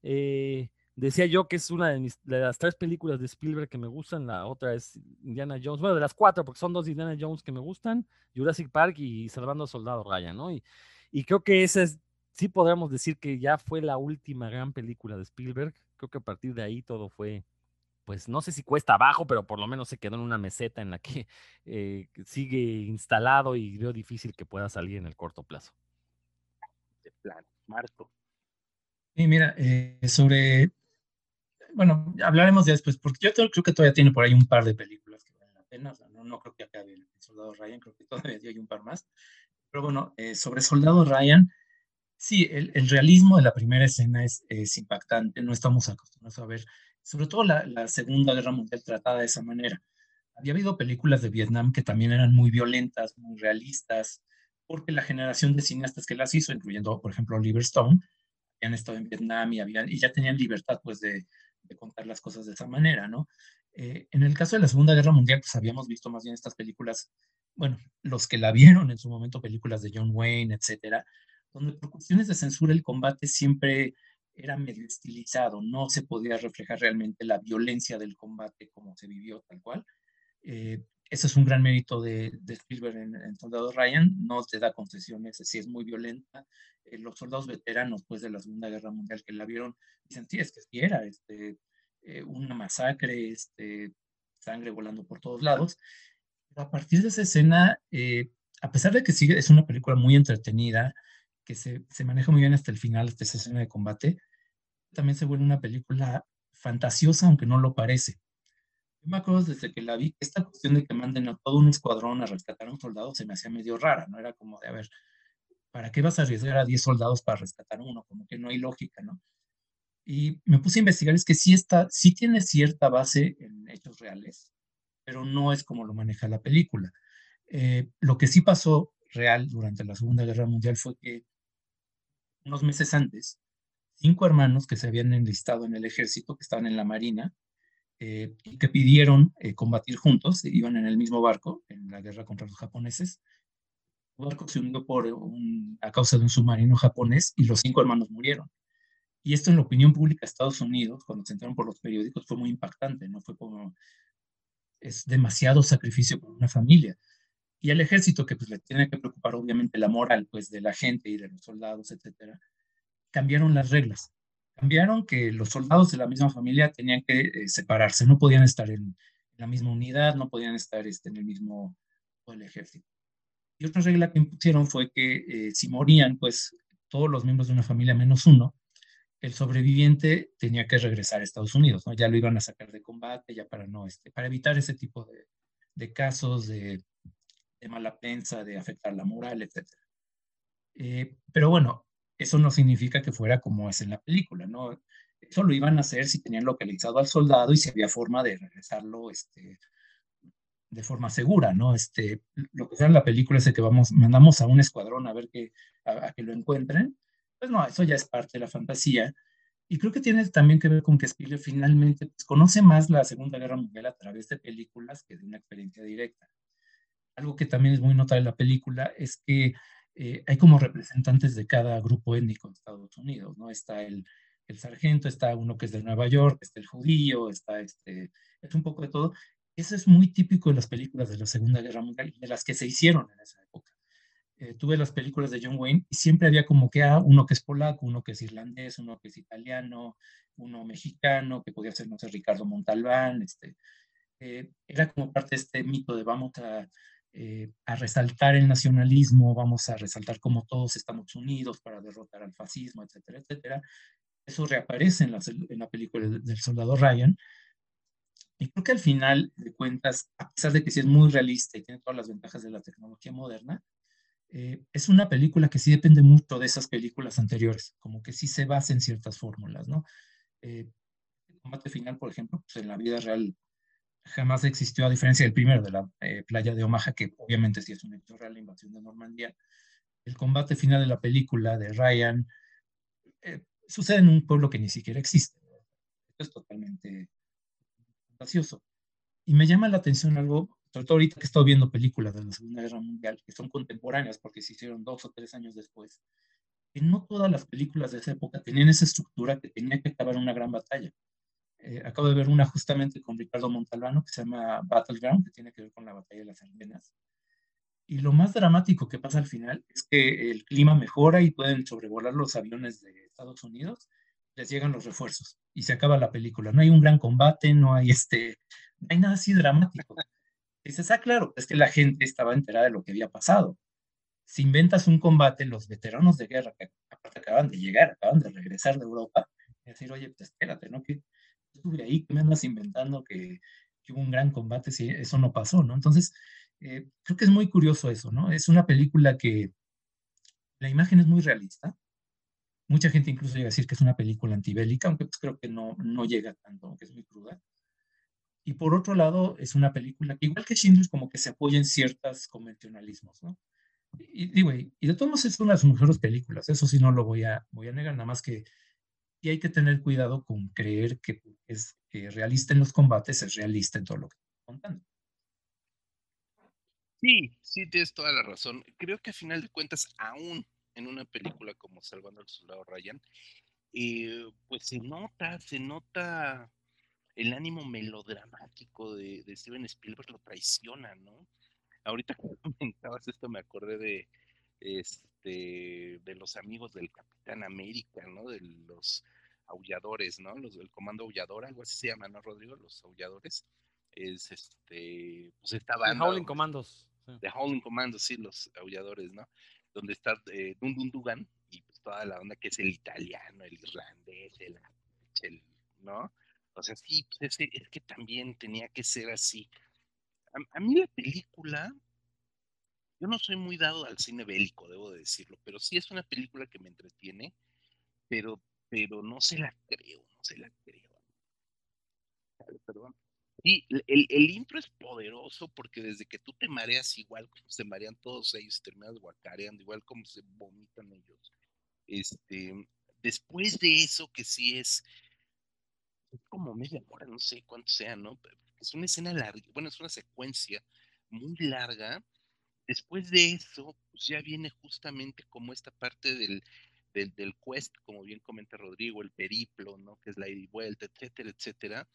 Eh, decía yo que es una de, mis, de las tres películas de Spielberg que me gustan, la otra es Indiana Jones, bueno, de las cuatro, porque son dos Indiana Jones que me gustan, Jurassic Park y Salvando al Soldado Ryan, ¿no? Y, y creo que esa es, sí podríamos decir que ya fue la última gran película de Spielberg, creo que a partir de ahí todo fue pues no sé si cuesta abajo, pero por lo menos se quedó en una meseta en la que eh, sigue instalado y veo difícil que pueda salir en el corto plazo. De plan, Marco. Sí, mira, eh, sobre, bueno, hablaremos ya después, porque yo creo que todavía tiene por ahí un par de películas que valen la pena, o sea, no, no creo que acabe el Soldado Ryan, creo que todavía hay un par más, pero bueno, eh, sobre Soldado Ryan, sí, el, el, realismo de la primera escena es, es, impactante, no estamos acostumbrados a ver, sobre todo la, Segunda Guerra Mundial tratada de esa manera. Había habido películas de Vietnam que también eran muy violentas, muy realistas, porque la generación de cineastas que las hizo, incluyendo, por ejemplo, Oliver Stone, habían estado en Vietnam y, habían, y ya tenían libertad, pues, de, de contar las cosas de esa manera, ¿no? Eh, en el caso de la Segunda Guerra Mundial, pues habíamos visto más bien estas películas, bueno, los que la vieron en su momento, películas de John Wayne, etcétera, donde por cuestiones de censura el combate siempre era medio estilizado, no se podía reflejar realmente la violencia del combate como se vivió tal cual. Eh, ese es un gran mérito de, de Spielberg en, en, Soldado Ryan, no te da concesiones, sí es muy violenta. Eh, los soldados veteranos, pues de la Segunda Guerra Mundial que la vieron, dicen, sí, es que sí era este, eh, una masacre, este, sangre volando por todos lados. Pero a partir de esa escena, eh, a pesar de que sigue, es una película muy entretenida, que se, se maneja muy bien hasta el final, hasta esa escena de combate, también se vuelve una película fantasiosa, aunque no lo parece. Yo me acuerdo desde que la vi, esta cuestión de que manden a todo un escuadrón a rescatar a un soldado se me hacía medio rara, ¿no? Era como de, a ver, ¿para qué vas a arriesgar a 10 soldados para rescatar a uno? Como que no hay lógica, ¿no? Y me puse a investigar, es que sí, está, sí tiene cierta base en hechos reales, pero no es como lo maneja la película. Eh, lo que sí pasó real durante la Segunda Guerra Mundial fue que unos meses antes, cinco hermanos que se habían enlistado en el ejército, que estaban en la marina, eh, y que pidieron eh, combatir juntos, iban en el mismo barco en la guerra contra los japoneses. El barco se hundió por un, a causa de un submarino japonés y los cinco hermanos murieron. Y esto en la opinión pública de Estados Unidos, cuando se enteraron por los periódicos, fue muy impactante, ¿no? Fue como, es demasiado sacrificio por una familia. Y el ejército, que pues le tiene que preocupar obviamente la moral, pues de la gente y de los soldados, etcétera, cambiaron las reglas cambiaron que los soldados de la misma familia tenían que eh, separarse, no podían estar en, la misma unidad, no podían estar este, en el mismo el ejército. Y otra regla que impusieron fue que eh, si morían, pues todos los miembros de una familia menos uno, el sobreviviente tenía que regresar a Estados Unidos, ¿no? Ya lo iban a sacar de combate, ya para no, este, para evitar ese tipo de, de casos de, de, mala prensa, de afectar la moral, etc. Eh, pero bueno, eso no significa que fuera como es en la película, ¿no? Eso lo iban a hacer si tenían localizado al soldado y si había forma de regresarlo este, de forma segura, ¿no? Este, lo que sea en la película es que vamos, mandamos a un escuadrón a ver que, a, a, que lo encuentren. Pues no, eso ya es parte de la fantasía. Y creo que tiene también que ver con que Spielberg finalmente pues, conoce más la Segunda Guerra Mundial a través de películas que de una experiencia directa. Algo que también es muy notable en la película es que eh, hay como representantes de cada grupo étnico en Estados Unidos, ¿no? Está el, el, sargento, está uno que es de Nueva York, está el judío, está este, es un poco de todo. Eso es muy típico de las películas de la Segunda Guerra Mundial, de las que se hicieron en esa época. Eh, tuve las películas de John Wayne y siempre había como que ah, uno que es polaco, uno que es irlandés, uno que es italiano, uno mexicano, que podía ser, no sé, Ricardo Montalbán, este, eh, era como parte de este mito de vamos a eh, a resaltar el nacionalismo, vamos a resaltar cómo todos estamos unidos para derrotar al fascismo, etcétera, etcétera. Eso reaparece en la, en la película del soldado Ryan. Y creo que al final de cuentas, a pesar de que sí es muy realista y tiene todas las ventajas de la tecnología moderna, eh, es una película que sí depende mucho de esas películas anteriores, como que sí se basa en ciertas fórmulas, ¿no? Eh, el combate final, por ejemplo, pues en la vida real jamás existió, a diferencia del primero, de la eh, playa de Omaha, que obviamente sí es un hecho real, la invasión de Normandía. El combate final de la película de Ryan eh, sucede en un pueblo que ni siquiera existe. Esto es totalmente fantasioso. Y me llama la atención algo, sobre todo ahorita que estado viendo películas de la Segunda Guerra Mundial, que son contemporáneas porque se hicieron dos o tres años después, que no todas las películas de esa época tenían esa estructura que tenía que acabar una gran batalla. Eh, acabo de ver una justamente con Ricardo Montalbano que se llama Battleground, que tiene que ver con la batalla de las Ardenas. Y lo más dramático que pasa al final es que el clima mejora y pueden sobrevolar los aviones de Estados Unidos les llegan los refuerzos y se acaba la película. No hay un gran combate, no hay este, no hay nada así dramático. Dices, ah, claro, es que la gente estaba enterada de lo que había pasado. Si inventas un combate, los veteranos de guerra que aparte acaban de llegar, acaban de regresar de Europa, y decir, oye, pues espérate, ¿no? Que estuve ahí, que me andas inventando que, que, hubo un gran combate si eso no pasó, ¿no? Entonces, eh, creo que es muy curioso eso, ¿no? Es una película que la imagen es muy realista. Mucha gente incluso llega a decir que es una película antibélica, aunque pues creo que no, no llega tanto, que es muy cruda. Y por otro lado, es una película que, igual que Schindler, como que se apoya en ciertos convencionalismos, ¿no? Y, digo, y, de todos modos es una de sus mejores películas, eso sí no lo voy a, voy a negar, nada más que y hay que tener cuidado con creer que es realista en los combates, es realista en todo lo que estoy contando. Sí, sí, tienes toda la razón. Creo que a final de cuentas, aún en una película como Salvando al Soldado Ryan, eh, pues se nota, se nota el ánimo melodramático de, de, Steven Spielberg, lo traiciona, ¿no? Ahorita que comentabas esto me acordé de, este, de los amigos del Capitán América, ¿no? De los aulladores, ¿no? Los del Comando Aullador, algo así se llama, ¿no, Rodrigo? Los aulladores. Es este, pues esta banda. The Howling Commandos. De Howling Commandos, sí, los aulladores, ¿no? Donde está eh, Dun Dugan y pues toda la onda que es el italiano, el irlandés, el, el ¿no? O sea, sí, pues es, es, que también tenía que ser así. A, a mí la película, yo no soy muy dado al cine bélico, debo de decirlo, pero sí es una película que me entretiene, pero, pero no se la creo, no se la creo. Perdón. Y el, el, intro es poderoso porque desde que tú te mareas igual como se marean todos ellos, terminas guacareando, igual como se vomitan ellos. Este, después de eso, que sí es, es como media hora, no sé cuánto sea, ¿no? Es una escena larga, bueno, es una secuencia muy larga Después de eso, pues ya viene justamente como esta parte del, del, del, quest, como bien comenta Rodrigo, el periplo, ¿no? Que es la ida y vuelta, etcétera, etcétera.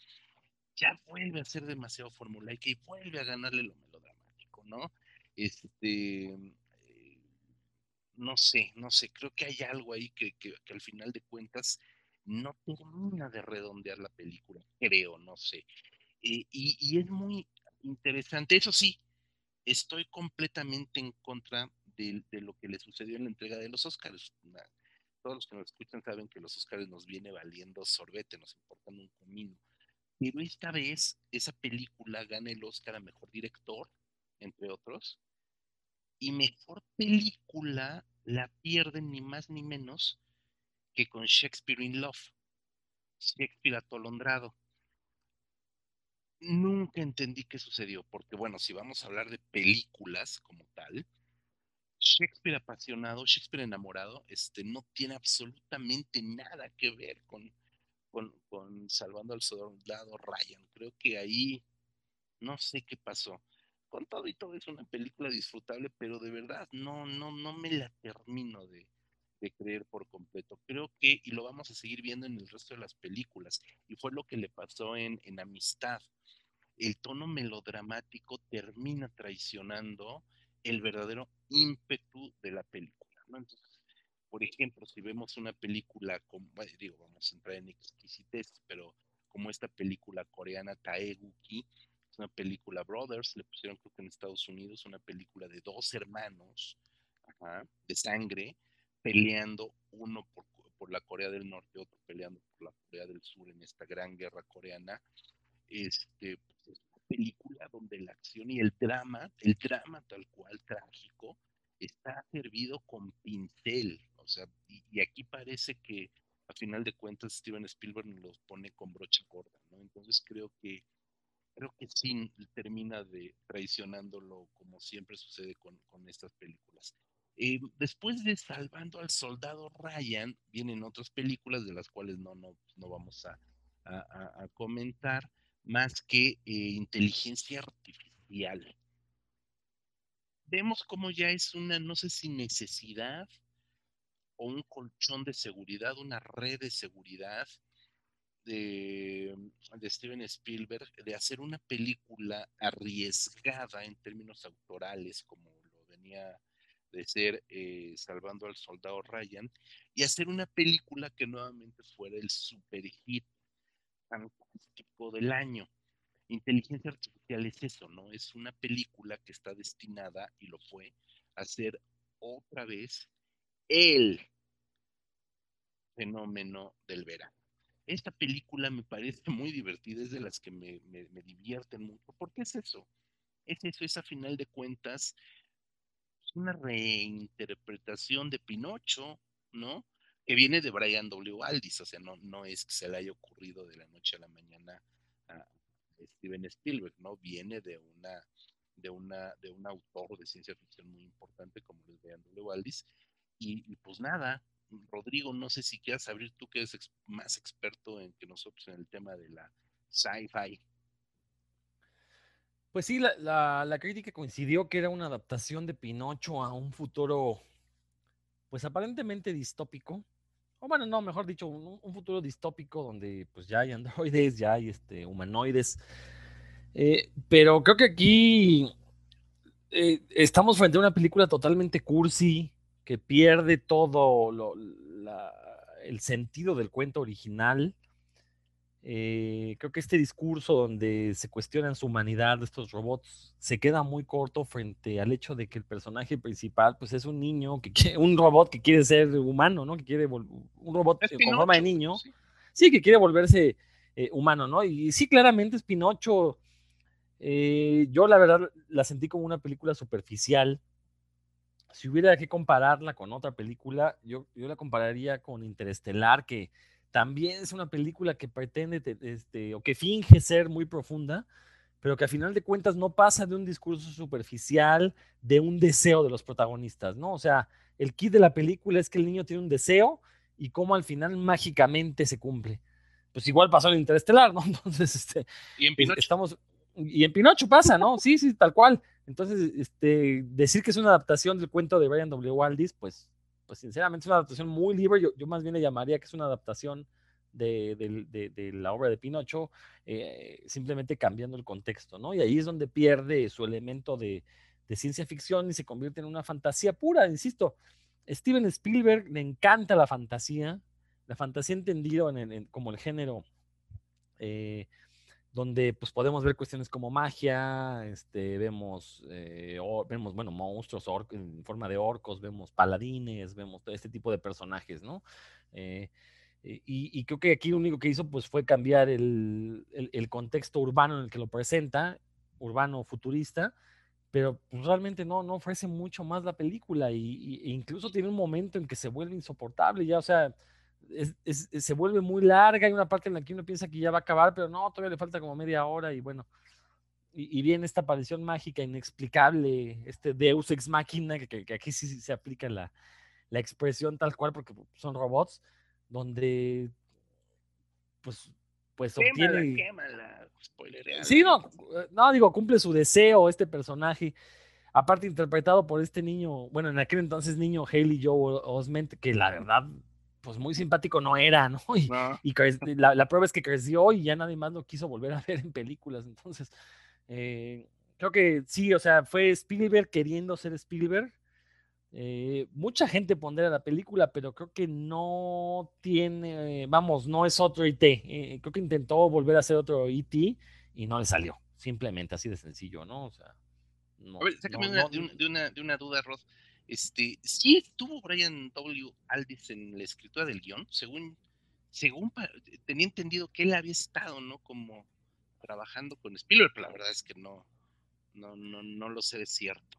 Ya vuelve a ser demasiado formulaica y vuelve a ganarle lo melodramático, ¿no? Este, eh, no sé, no sé, creo que hay algo ahí que, que, que, al final de cuentas no termina de redondear la película, creo, no sé. Eh, y, y es muy interesante, eso sí, estoy completamente en contra de, lo que le sucedió en la entrega de los Oscars. todos los que nos escuchan saben que los Oscars nos viene valiendo sorbete, nos importan un comino. Pero esta vez esa película gana el Oscar a Mejor Director, entre otros, y Mejor Película la pierden ni más ni menos que con Shakespeare in Love, Shakespeare atolondrado nunca entendí qué sucedió, porque bueno, si vamos a hablar de películas como tal, Shakespeare apasionado, Shakespeare enamorado, este, no tiene absolutamente nada que ver con, con, Salvando al Soldado Ryan. Creo que ahí no sé qué pasó. Con todo y todo es una película disfrutable, pero de verdad no, no, no me la termino de, de creer por completo. Creo que, y lo vamos a seguir viendo en el resto de las películas, y fue lo que le pasó en, en Amistad el tono melodramático termina traicionando el verdadero ímpetu de la película. Entonces, por ejemplo, si vemos una película, como, digo, vamos a entrar en exquisitez, pero como esta película coreana Taeguki, es una película Brothers, le pusieron creo que en Estados Unidos, una película de dos hermanos de sangre peleando uno por, por la Corea del Norte, otro peleando por la Corea del Sur en esta gran guerra coreana este, película donde la acción y el drama, el drama tal cual trágico, está servido con pincel. O sea, y, aquí parece que a final de cuentas Steven Spielberg los pone con brocha gorda, ¿no? Entonces creo que creo que sí termina de traicionándolo como siempre sucede con, con estas películas. Eh, después de Salvando al Soldado Ryan, vienen otras películas de las cuales no, no, no vamos a, a comentar, más que eh, inteligencia artificial. Vemos como ya es una, no sé si necesidad o un colchón de seguridad, una red de seguridad de, de, Steven Spielberg de hacer una película arriesgada en términos autorales, como lo venía de ser eh, Salvando al Soldado Ryan y hacer una película que nuevamente fuera el super hit fantástico del año. Inteligencia artificial es eso, ¿no? Es una película que está destinada, y lo fue, a ser otra vez el fenómeno del verano. Esta película me parece muy divertida, es de las que me, me, divierten mucho, porque es eso, es eso, es a final de cuentas una reinterpretación de Pinocho, ¿no? Que viene de Brian W. Aldis, o sea, no, no es que se le haya ocurrido de la noche a la mañana a Steven Spielberg, ¿no? Viene de una de una de un autor de ciencia ficción muy importante como es Brian W. Aldis y, pues nada, Rodrigo, no sé si quieras abrir tú que eres más experto en que nosotros en el tema de la sci-fi. Pues sí, la, crítica coincidió que era una adaptación de Pinocho a un futuro, pues aparentemente distópico. O bueno, no, mejor dicho, un, futuro distópico donde pues ya hay androides, ya hay este, humanoides. Eh, pero creo que aquí eh, estamos frente a una película totalmente cursi, que pierde todo el sentido del cuento original. Eh, creo que este discurso donde se cuestionan su humanidad de estos robots se queda muy corto frente al hecho de que el personaje principal pues es un niño, que un robot que quiere ser humano, ¿no? Que quiere un robot con forma de niño. Sí. que quiere volverse eh, humano, ¿no? Y sí, claramente es Pinocho. Eh, yo la verdad la sentí como una película superficial si hubiera que compararla con otra película, yo, yo la compararía con Interestelar, que también es una película que pretende este, o que finge ser muy profunda, pero que a final de cuentas no pasa de un discurso superficial, de un deseo de los protagonistas, ¿no? O sea, el kit de la película es que el niño tiene un deseo y cómo al final mágicamente se cumple. Pues igual pasó en Interestelar, ¿no? Entonces, este, y en Pinocho. estamos, y en Pinocho pasa, ¿no? Sí, sí, tal cual. Entonces, este, decir que es una adaptación del cuento de Brian W. Waldis, pues, pues sinceramente es una adaptación muy libre. Yo, más bien le llamaría que es una adaptación de, la obra de Pinocho, eh, simplemente cambiando el contexto, ¿no? Y ahí es donde pierde su elemento de, ciencia ficción y se convierte en una fantasía pura, insisto. Steven Spielberg le encanta la fantasía, la fantasía entendido en, como el género eh, donde pues podemos ver cuestiones como magia, este, vemos, eh, vemos, bueno, monstruos en forma de orcos, vemos paladines, vemos todo este tipo de personajes, ¿no? Eh, y, creo que aquí lo único que hizo pues fue cambiar el, contexto urbano en el que lo presenta, urbano futurista, pero pues, realmente no, no ofrece mucho más la película y, e incluso tiene un momento en que se vuelve insoportable, ya, o sea, se vuelve muy larga. Hay una parte en la que uno piensa que ya va a acabar, pero no, todavía le falta como media hora y bueno. Y, viene esta aparición mágica, inexplicable, este Deus ex machina, que, aquí sí se aplica la, la, expresión tal cual, porque son robots, donde pues, pues obtiene. sí, no, no, digo, cumple su deseo este personaje aparte interpretado por este niño, bueno, en aquel entonces niño Haley Joe Osment, que la verdad pues muy simpático no era, ¿no? Y, la, prueba es que creció y ya nadie más lo quiso volver a ver en películas. Entonces, eh, creo que sí, o sea, fue Spielberg queriendo ser Spielberg. Eh, mucha gente pondría la película, pero creo que no tiene, vamos, no es otro IT. Eh, creo que intentó volver a ser otro IT y no le salió. Simplemente así de sencillo, ¿no? O sea, no, a ver, sácame de, una, de una duda, Ross. Este, sí estuvo Brian W. Aldis en la escritura del guion, según, según tenía entendido que él había estado, ¿no? Como trabajando con Spielberg, pero la verdad es que no, no, no, no lo sé de cierto.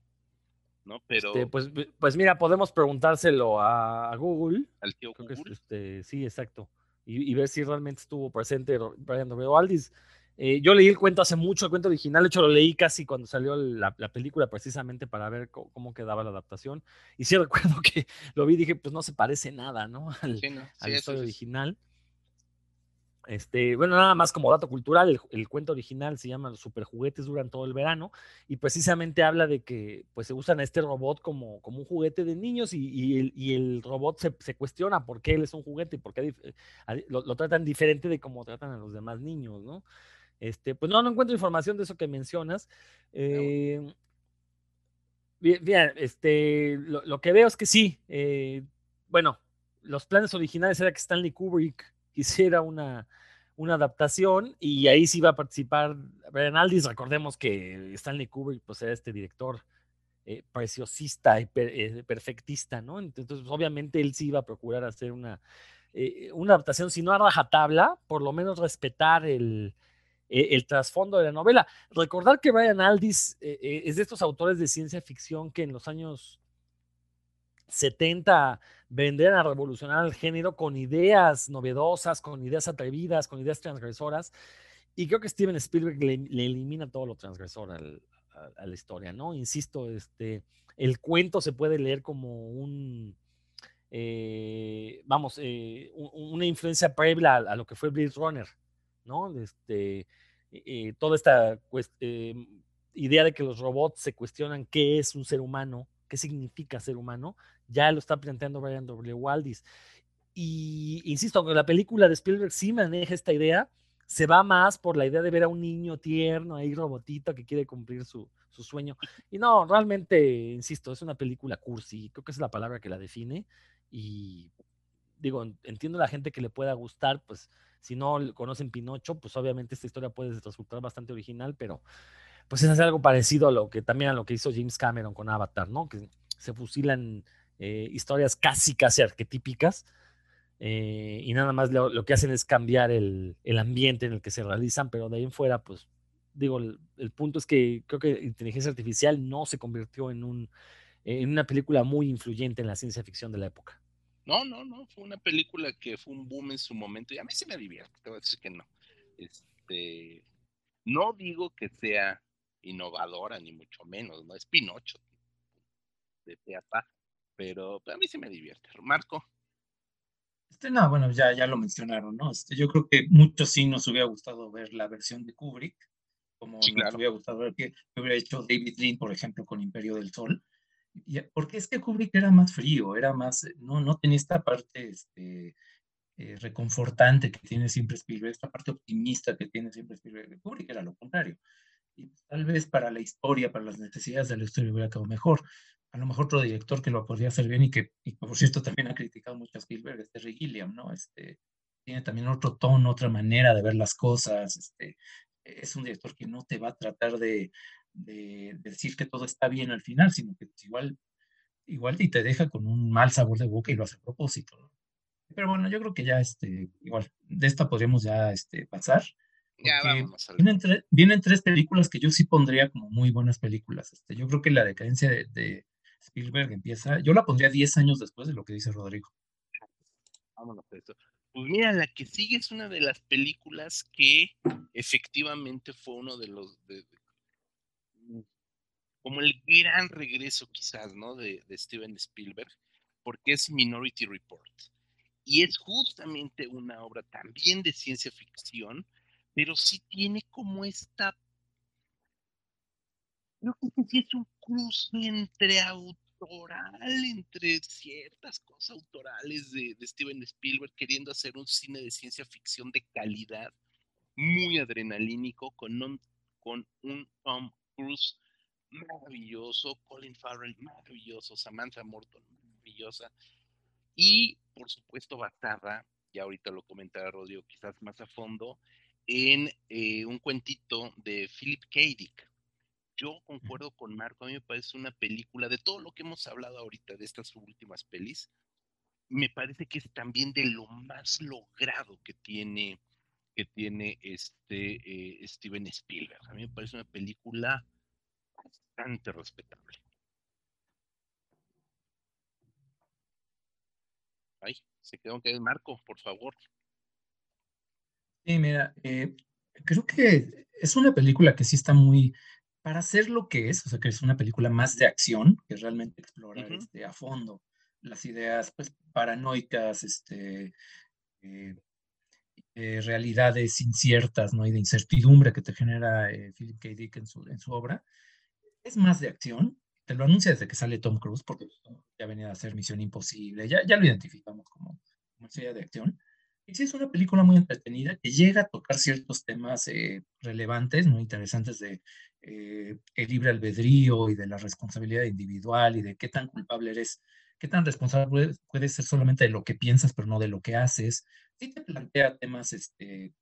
¿no? Pero. Este, pues, pues mira, podemos preguntárselo a, Google. Al tío Google. este, sí, exacto. Y, y, ver si realmente estuvo presente Brian W. Aldis. Eh, yo leí el cuento hace mucho, el cuento original, de hecho lo leí casi cuando salió la, película precisamente para ver cómo, quedaba la adaptación. Y sí recuerdo que lo vi y dije, pues no se parece nada, ¿no? Al, a la historia original. Este, bueno, nada más como dato cultural, el, cuento original se llama Los superjuguetes duran todo el verano y precisamente habla de que pues se usan a este robot como, como un juguete de niños y, el, y el, robot se, se, cuestiona por qué él es un juguete y por qué eh, lo, lo, tratan diferente de cómo tratan a los demás niños, ¿no? Este, pues no, no encuentro información de eso que mencionas. Eh, Bien, este, lo, que veo es que sí. Eh, bueno, los planes originales era que Stanley Kubrick hiciera una, una adaptación y ahí sí iba a participar Brian Aldis. Recordemos que Stanley Kubrick pues, era este director eh, preciosista y eh, perfectista, ¿no? Entonces, obviamente él sí iba a procurar hacer una, una adaptación, si no a rajatabla, por lo menos respetar el, eh, el trasfondo de la novela. Recordar que Brian Aldiss eh, eh, es de estos autores de ciencia ficción que en los años 70 vendrían a revolucionar el género con ideas novedosas, con ideas atrevidas, con ideas transgresoras. Y creo que Steven Spielberg le, elimina todo lo transgresor a, la historia, ¿no? Insisto, este, el cuento se puede leer como un, vamos, una influencia previa a, a, lo que fue Blade Runner, ¿no? Este, eh, toda esta em, idea de que los robots se cuestionan qué es un ser humano, qué significa ser humano, ya lo está planteando Brian W. Waldis. Y insisto, aunque la película de Spielberg sí maneja esta idea, se va más por la idea de ver a un niño tierno ahí robotito que quiere cumplir su, su sueño. Y no, realmente, insisto, es una película cursi, creo que es la palabra que la define. Y digo, entiendo a la gente que le pueda gustar, pues si no conocen Pinocho, pues obviamente esta historia puede resultar bastante original, pero pues es algo parecido a lo que también a lo que hizo James Cameron con Avatar, ¿no? Que se fusilan eh, historias casi, casi arquetípicas. Eh, y nada más lo, que hacen es cambiar el, ambiente en el que se realizan, pero de ahí en fuera, pues digo, el, punto es que creo que inteligencia artificial no se convirtió en, un, en una película muy influyente en la ciencia ficción de la época. No, no, no, fue una película que fue un boom en su momento y a mí sí me divierte, te voy a decir que no. Este, no digo que sea innovadora, ni mucho menos, no es Pinocho de teatro, pero, a mí sí me divierte. Marco. Este, no, bueno, ya, ya lo mencionaron, ¿no? Este, yo creo que muchos sí nos hubiera gustado ver la versión de Kubrick, como nos hubiera gustado ver que hubiera hecho David Lean, por ejemplo, con Imperio del Sol porque es que Kubrick era más frío, era más, eh, no, no tenía esta parte este, eh, reconfortante que tiene siempre Spielberg, esta parte optimista que tiene siempre Spielberg. Kubrick era lo contrario. Y tal vez para la historia, para las necesidades de la historia hubiera quedado mejor. A lo mejor otro director que lo podría hacer bien y que, y por cierto, también ha criticado mucho a Spielberg es Terry Gilliam, ¿no? Este, tiene también otro tono, otra manera de ver las cosas. Este, es un director que no te va a tratar de, de, decir que todo está bien al final, sino que pues, igual, igual y te deja con un mal sabor de boca y lo hace a propósito. Pero bueno, yo creo que ya, este, igual, de esta podríamos ya este, pasar. Ya vamos vienen, tres películas que yo sí pondría como muy buenas películas. Este, yo creo que la decadencia de, Spielberg empieza, yo la pondría 10 años después de lo que dice Rodrigo. Vámonos a eso. Pues mira, la que sigue es una de las películas que efectivamente fue uno de los, como el gran regreso quizás, ¿no? De, Steven Spielberg, porque es Minority Report. Y es justamente una obra también de ciencia ficción, pero sí tiene como esta... Creo que sí es un cruce entre autoral, entre ciertas cosas autorales de, Steven Spielberg, queriendo hacer un cine de ciencia ficción de calidad, muy adrenalínico, con un, con un Cruise maravilloso, Colin Farrell maravilloso, Samantha Morton maravillosa y por supuesto basada, ya ahorita lo comentará Rodrigo quizás más a fondo, en eh, un cuentito de Philip K. Dick. Yo concuerdo con Marco, a mí me parece una película de todo lo que hemos hablado ahorita de estas últimas pelis, me parece que es también de lo más logrado que tiene que tiene este eh, Steven Spielberg. A mí me parece una película bastante respetable. Ay, se quedó que el marco, por favor. Sí, mira, eh, creo que es una película que sí está muy, para ser lo que es, o sea, que es una película más de acción, que realmente explora este, a fondo las ideas pues, paranoicas, este, eh, eh, realidades inciertas, ¿no? Y de incertidumbre que te genera Philip K. Dick en su, obra es más de acción. Te lo anuncia desde que sale Tom Cruise, porque ya venía a hacer Misión Imposible, ya, lo identificamos como, como serie de acción. sí es una película muy entretenida que llega a tocar ciertos temas eh, relevantes, muy interesantes de eh, el libre albedrío y de la responsabilidad individual y de qué tan culpable eres, qué tan responsable puedes ser solamente de lo que piensas, pero no de lo que haces. Sí te plantea temas este,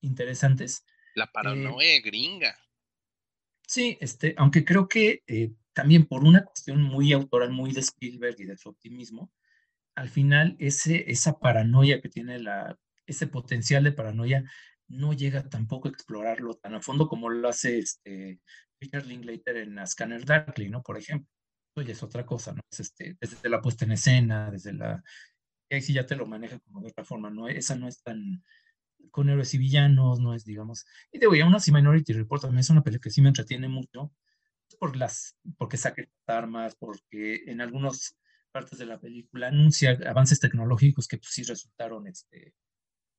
interesantes. La eh, paranoia gringa. Sí, este, aunque creo que también por una cuestión muy autoral, muy de Spielberg y de su optimismo, al final ese, esa paranoia que tiene la, ese potencial de paranoia no llega tampoco a explorarlo tan a fondo como lo hace este Richard Linklater en A Scanner Darkly, ¿no? Por ejemplo. Oye, es otra cosa, ¿no? Es este, desde la puesta en escena, desde la... Ahí sí ya te lo maneja como de otra forma, ¿no? Esa no es tan con héroes y villanos, no es, digamos... Y te voy a una así Minority Report también es una película que sí me entretiene mucho, por las, porque saca armas, porque en algunos partes de la película anuncia avances tecnológicos que pues, sí resultaron este,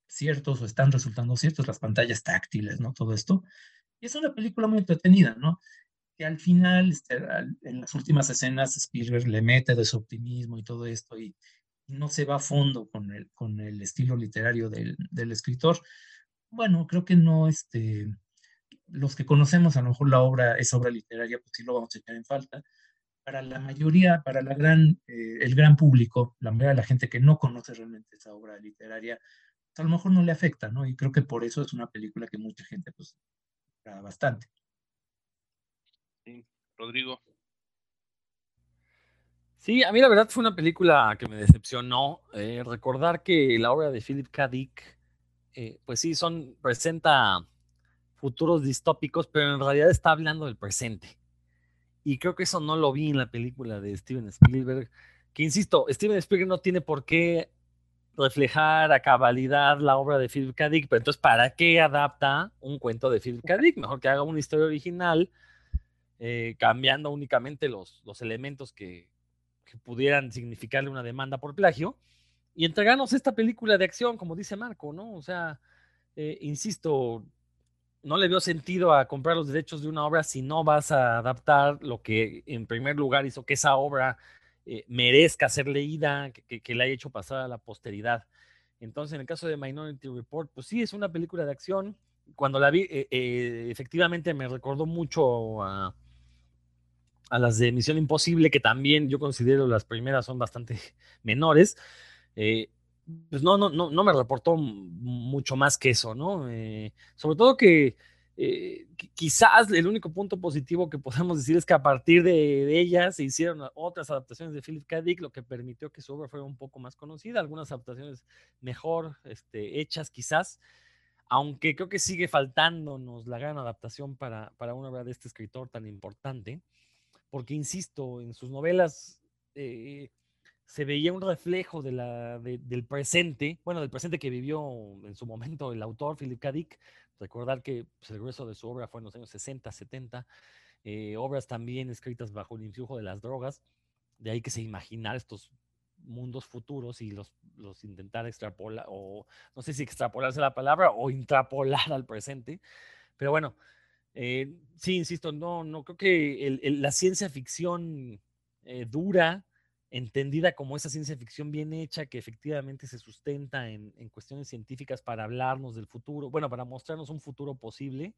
ciertos o están resultando ciertos, las pantallas táctiles, ¿no? Todo esto. Y es una película muy entretenida, ¿no? Que al final, este, en las últimas escenas, Spielberg le mete de su optimismo y todo esto y, no se va a fondo con el, con el estilo literario del, del escritor. Bueno, creo que no, este, los que conocemos a lo mejor la obra, esa obra literaria, pues sí lo vamos a echar en falta, para la mayoría, para la gran, eh, el gran público, la mayoría de la gente que no conoce realmente esa obra literaria, a lo mejor no le afecta, ¿no? Y creo que por eso es una película que mucha gente, pues, bastante. Rodrigo. Sí, a mí la verdad fue una película que me decepcionó. Eh, recordar que la obra de Philip K. Dick, eh, pues sí, son, presenta futuros distópicos, pero en realidad está hablando del presente. Y creo que eso no lo vi en la película de Steven Spielberg. Que insisto, Steven Spielberg no tiene por qué reflejar a cabalidad la obra de Philip K. Dick, pero entonces, ¿para qué adapta un cuento de Philip K. Dick? Mejor que haga una historia original, eh, cambiando únicamente los, los elementos que, que, pudieran significarle una demanda por plagio, y entregarnos esta película de acción, como dice Marco, ¿no? O sea, eh, insisto, no le veo sentido a comprar los derechos de una obra si no vas a adaptar lo que en primer lugar hizo que esa obra eh, merezca ser leída, que, que, la haya hecho pasar a la posteridad. Entonces, en el caso de Minority Report, pues sí, es una película de acción. Cuando la vi, efectivamente me recordó mucho a, a, las de Misión Imposible, que también yo considero las primeras son bastante menores pues no, no, no, no me reportó mucho más que eso, ¿no? Eh, sobre todo que eh, quizás el único punto positivo que podemos decir es que a partir de, ellas se hicieron otras adaptaciones de Philip K. Dick, lo que permitió que su obra fuera un poco más conocida, algunas adaptaciones mejor este, hechas quizás, aunque creo que sigue faltándonos la gran adaptación para, para una obra de este escritor tan importante, porque insisto, en sus novelas... Eh, se veía un reflejo del presente, bueno, del presente que vivió en su momento el autor Philip K. Dick. Recordar que pues, el grueso de su obra fue en los años 60, 70, eh, obras también escritas bajo el influjo de las drogas, de ahí que se imaginar estos mundos futuros y los, los intentar extrapolar, o no sé si extrapolarse la palabra o intrapolar al presente, pero bueno, eh, sí, insisto, no, no creo que la ciencia ficción eh, dura entendida como esa ciencia ficción bien hecha que efectivamente se sustenta en, cuestiones científicas para hablarnos del futuro, bueno, para mostrarnos un futuro posible,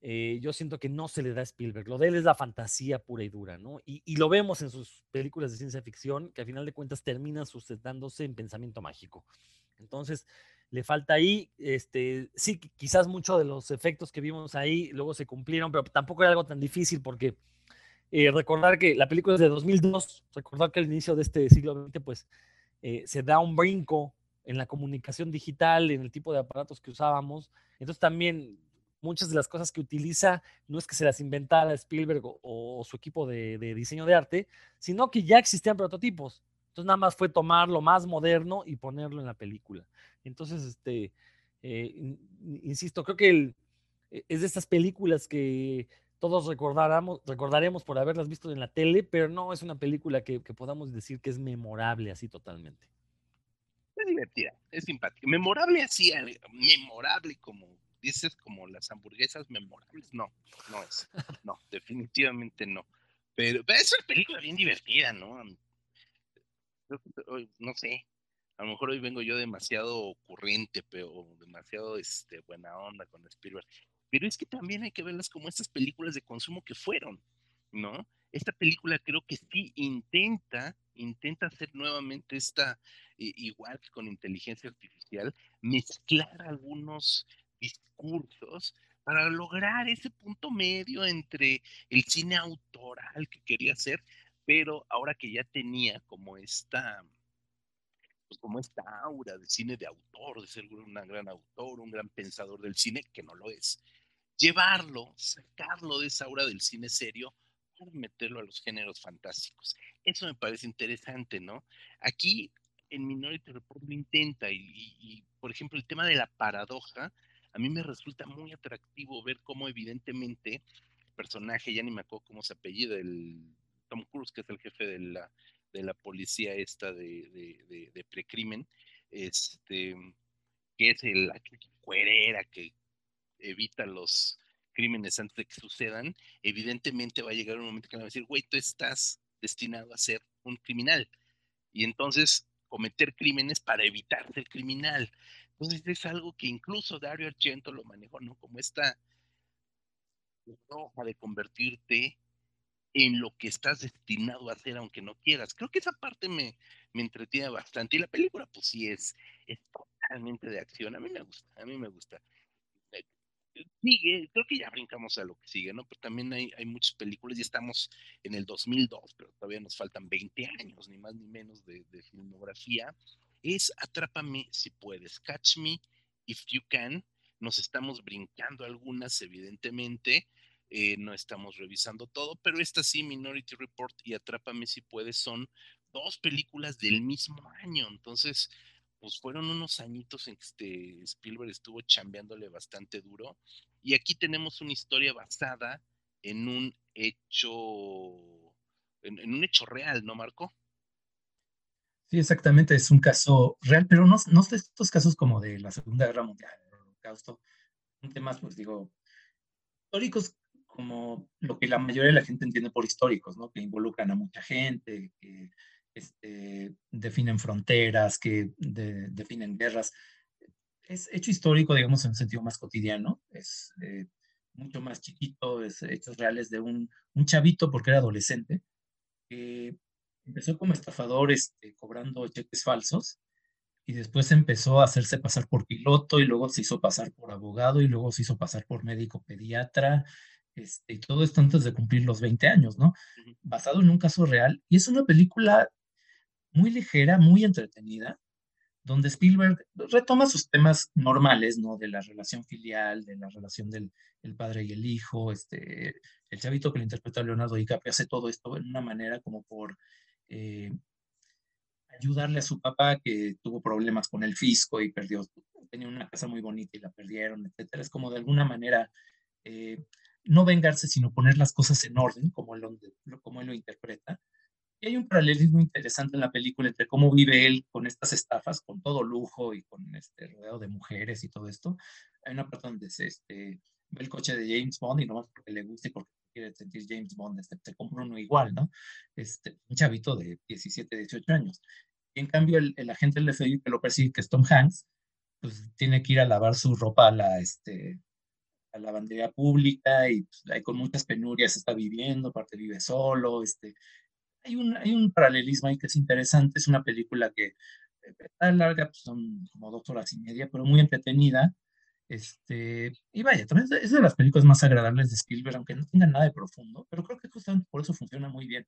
eh, yo siento que no se le da a Spielberg. Lo de él es la fantasía pura y dura, ¿no? Y, lo vemos en sus películas de ciencia ficción, que a final de cuentas terminan sustentándose en pensamiento mágico. Entonces, le falta ahí, este, sí, quizás muchos de los efectos que vimos ahí luego se cumplieron, pero tampoco era algo tan difícil porque eh, recordar que la película es de 2002, recordar que al inicio de este siglo XX, pues eh, se da un brinco en la comunicación digital, en el tipo de aparatos que usábamos. Entonces también muchas de las cosas que utiliza no es que se las inventara Spielberg o, su equipo de, diseño de arte, sino que ya existían prototipos. Nada más fue tomar lo más moderno y ponerlo en la película. Entonces, este, eh, insisto, creo que es de estas películas que todos recordaremos, por haberlas visto en la tele, pero no es una película que, podamos decir que es memorable así totalmente. Es divertida, es simpática. Memorable así, memorable como dices, como las hamburguesas memorables. No, no es. No, definitivamente no. Pero, es una película bien divertida, ¿no? No sé. a lo mejor hoy vengo yo demasiado ocurrente, pero demasiado este, buena onda con Spielberg. Pero es que también hay que verlas como estas películas de consumo que fueron, ¿no? Esta película creo que sí intenta, intenta hacer nuevamente esta, igual que con inteligencia artificial, mezclar algunos discursos para lograr ese punto medio entre el cine autoral que quería hacer, pero ahora que ya tenía como esta, pues como esta aura de cine de autor, de ser un gran autor, un gran pensador del cine, que no lo es, llevarlo, sacarlo de esa aura del cine serio para meterlo a los géneros fantásticos. Eso me parece interesante, ¿no? Aquí en Minority Report lo intenta y, por ejemplo, el tema de la paradoja, a mí me resulta muy atractivo ver cómo evidentemente el personaje, ya ni me acuerdo cómo se apellida, el Tom Cruise, que es el jefe de la, de la policía esta de, de, precrimen, este, que es el, la cuerera que evita los crímenes antes de que sucedan, evidentemente va a llegar un momento que le va a decir, güey, tú estás destinado a ser un criminal. Y entonces cometer crímenes para evitar ser criminal. Entonces es algo que incluso Dario Argento lo manejó, ¿no? Como esta roja de convertirte en lo que estás destinado a hacer aunque no quieras. Creo que esa parte me, me entretiene bastante. Y la película, pues sí, es, es totalmente de acción. A mí me gusta, a mí me gusta sigue, creo que ya brincamos a lo que sigue, ¿no? Pero también hay, hay muchas películas, y estamos en el 2002, pero todavía nos faltan 20 años, ni más ni menos, de, de filmografía. Es Atrápame si puedes, Catch Me If You Can. Nos estamos brincando algunas, evidentemente, eh, no estamos revisando todo, pero esta sí, Minority Report y Atrápame si puedes, son dos películas del mismo año. Entonces, pues fueron unos añitos en que este Spielberg estuvo chambeándole bastante duro. Y aquí tenemos una historia basada en un hecho, en, un hecho real, ¿no, Marco? Sí, exactamente, es un caso real, pero no, no estos casos como de la Segunda Guerra Mundial, el Holocausto, temas, pues digo, históricos como lo que la mayoría de la gente entiende por históricos, ¿no? Que involucran a mucha gente, que este, definen fronteras, que definen guerras. Es hecho histórico, digamos, en un sentido más cotidiano, es eh, mucho más chiquito, es hechos reales de un, un chavito, porque era adolescente, que empezó como estafador este, cobrando cheques falsos y después empezó a hacerse pasar por piloto y luego se hizo pasar por abogado y luego se hizo pasar por médico pediatra este, y todo esto antes de cumplir los 20 años, ¿no? Basado en un caso real y es una película muy ligera, muy entretenida, donde Spielberg retoma sus temas normales, ¿no? De la relación filial, de la relación del el padre y el hijo, este, el chavito que lo interpreta Leonardo DiCaprio hace todo esto en una manera como por eh, ayudarle a su papá que tuvo problemas con el fisco y perdió, tenía una casa muy bonita y la perdieron, etcétera. Es como de alguna manera eh, no vengarse, sino poner las cosas en orden, como él, como él lo interpreta. Y hay un paralelismo interesante en la película entre cómo vive él con estas estafas, con todo lujo y con este rodeado de mujeres y todo esto. Hay una parte donde se este, ve el coche de James Bond y no más porque le gusta y porque quiere sentir James Bond, este, se compra uno igual, ¿no? Este, un chavito de 17, 18 años. Y en cambio el, el agente del FBI que lo persigue, que es Tom Hanks, pues tiene que ir a lavar su ropa a la, este, a la lavandería pública y pues, con muchas penurias está viviendo, aparte vive solo, este, hay un, hay un paralelismo ahí que es interesante. Es una película que eh, está larga, pues son como dos horas y media, pero muy entretenida. Este, y vaya, también es de las películas más agradables de Spielberg, aunque no tenga nada de profundo, pero creo que justamente por eso funciona muy bien.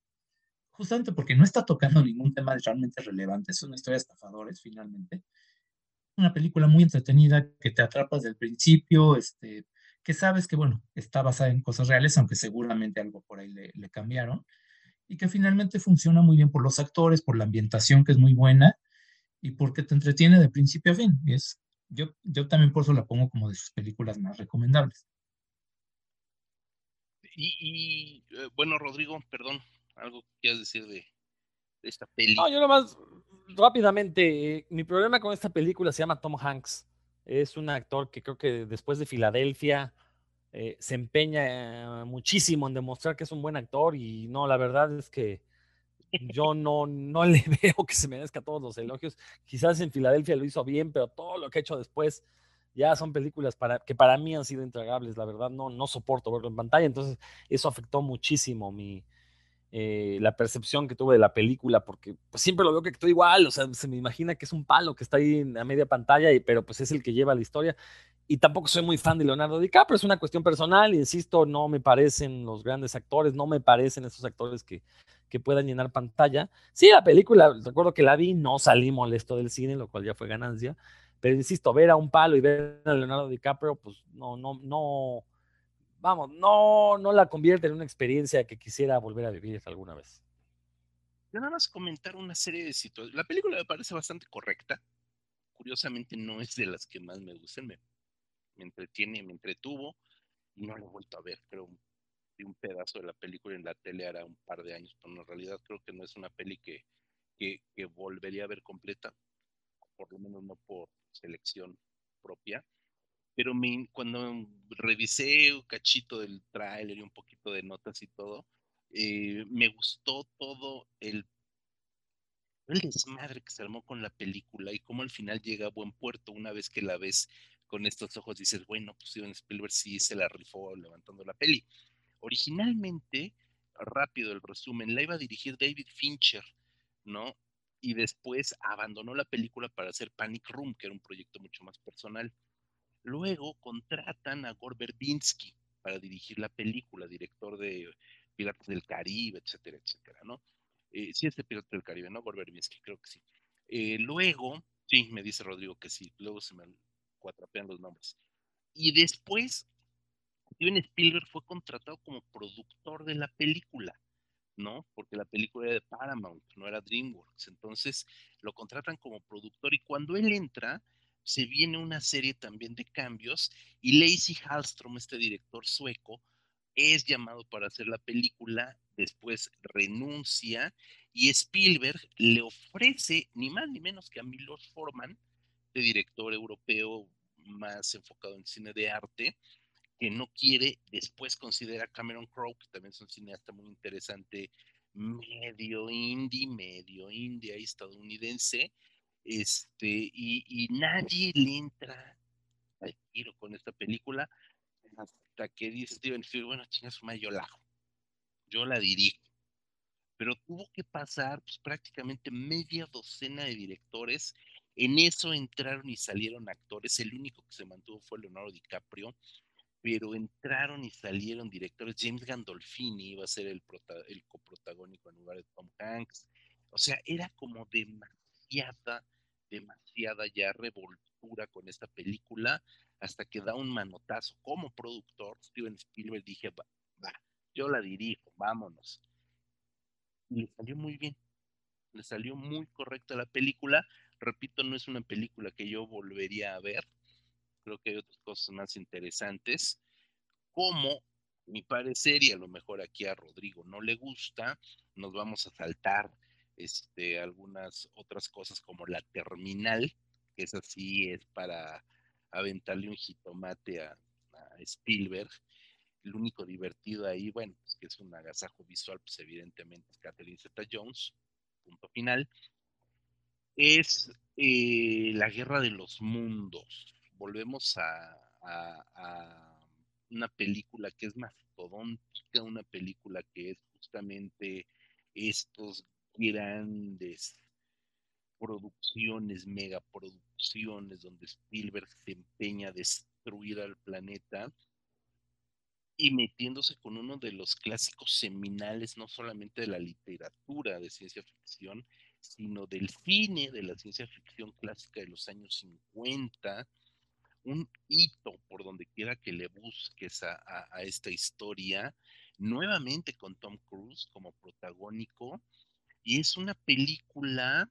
Justamente porque no está tocando ningún tema realmente relevante, es una historia de estafadores finalmente. Una película muy entretenida que te atrapas desde el principio, este, que sabes que, bueno, está basada en cosas reales, aunque seguramente algo por ahí le, le cambiaron y que finalmente funciona muy bien por los actores, por la ambientación que es muy buena y porque te entretiene de principio a fin. Y es, yo, yo también por eso la pongo como de sus películas más recomendables. Y, eh, bueno, Rodrigo, perdón, algo que quieras decir de, esta película. No, yo nomás rápidamente, eh, mi problema con esta película se llama Tom Hanks. Es un actor que creo que después de Filadelfia eh, se empeña muchísimo en demostrar que es un buen actor y no, la verdad es que Yo no, no le veo que se merezca todos los elogios. Quizás en Filadelfia lo hizo bien, pero todo lo que ha hecho después ya son películas para, que para mí han sido intragables. La verdad, no, no soporto verlo en pantalla. Entonces, eso afectó muchísimo mi, eh, la percepción que tuve de la película, porque pues, siempre lo veo que estoy igual. O sea, se me imagina que es un palo que está ahí a media pantalla, y, pero pues es el que lleva la historia y tampoco soy muy fan de Leonardo DiCaprio, es una cuestión personal, insisto, no me parecen los grandes actores, no me parecen esos actores que, que puedan llenar pantalla. Sí, la película, recuerdo que la vi, no salí molesto del cine, lo cual ya fue ganancia, pero insisto, ver a un palo y ver a Leonardo DiCaprio, pues no, no, no, vamos, no, no la convierte en una experiencia que quisiera volver a vivir alguna vez. Yo nada más comentar una serie de situaciones. La película me parece bastante correcta. Curiosamente no es de las que más me gustan. Me entretiene, me entretuvo y no lo he vuelto a ver, creo, de un pedazo de la película en la tele hará un par de años, pero en realidad creo que no es una peli que, que, volvería a ver completa, por lo menos no por selección propia. Pero me, cuando revisé un cachito del tráiler y un poquito de notas y todo, eh, me gustó todo el el desmadre que se armó con la película y cómo al final llega a buen puerto una vez que la ves con estos ojos dices, bueno, pues Steven Spielberg sí se la rifó levantando la peli. Originalmente, rápido el resumen, la iba a dirigir David Fincher, ¿no? Y después abandonó la película para hacer Panic Room, que era un proyecto mucho más personal. Luego contratan a Gore Verbinski para dirigir la película, director de Piratas del Caribe, etcétera, etcétera, ¿no? Eh, sí, es de Piratas del Caribe, ¿no? Gore Verbinski, creo que sí. Eh, luego, sí, me dice Rodrigo que sí, luego se me cuatrapean los nombres. Y después, Steven Spielberg fue contratado como productor de la película, ¿no? Porque la película era de Paramount, no era DreamWorks. Entonces lo contratan como productor y cuando él entra, se viene una serie también de cambios y Lacey Hallstrom, este director sueco, es llamado para hacer la película, después renuncia y Spielberg le ofrece ni más ni menos que a Milos Forman, director europeo más enfocado en cine de arte, que no quiere, después considera Cameron Crowe, que también es un cineasta muy interesante, medio indie, medio indie, estadounidense, este, y, nadie le entra al tiro con esta película, hasta que dice Steven Spielberg, bueno, chingas, yo la hago, yo la dirijo. Pero tuvo que pasar pues, prácticamente media docena de directores en eso entraron y salieron actores. El único que se mantuvo fue Leonardo DiCaprio, pero entraron y salieron directores. James Gandolfini iba a ser el, el coprotagónico en lugar de Tom Hanks. O sea, era como demasiada, ya revoltura con esta película hasta que da un manotazo como productor. Steven Spielberg dije, va, va yo la dirijo, vámonos. Y le salió muy bien. Le salió muy correcta la película repito, no es una película que yo volvería a ver. Creo que hay otras cosas más interesantes. Como mi parecer, y a lo mejor aquí a Rodrigo no le gusta, nos vamos a saltar este, algunas otras cosas como la terminal, que es así, es para aventarle un jitomate a, Spielberg. El único divertido ahí, bueno, pues que es un agasajo visual, pues evidentemente es Catherine Zeta Jones, punto final es eh, la guerra de los mundos. Volvemos a, una película que es mastodóntica, una película que es justamente estos grandes producciones, megaproducciones, donde Spielberg se empeña a destruir al planeta y metiéndose con uno de los clásicos seminales, no solamente de la literatura de ciencia ficción, sino del cine de la ciencia ficción clásica de los años 50, un hito por donde quiera que le busques a, esta historia, nuevamente con Tom Cruise como protagónico, y es una película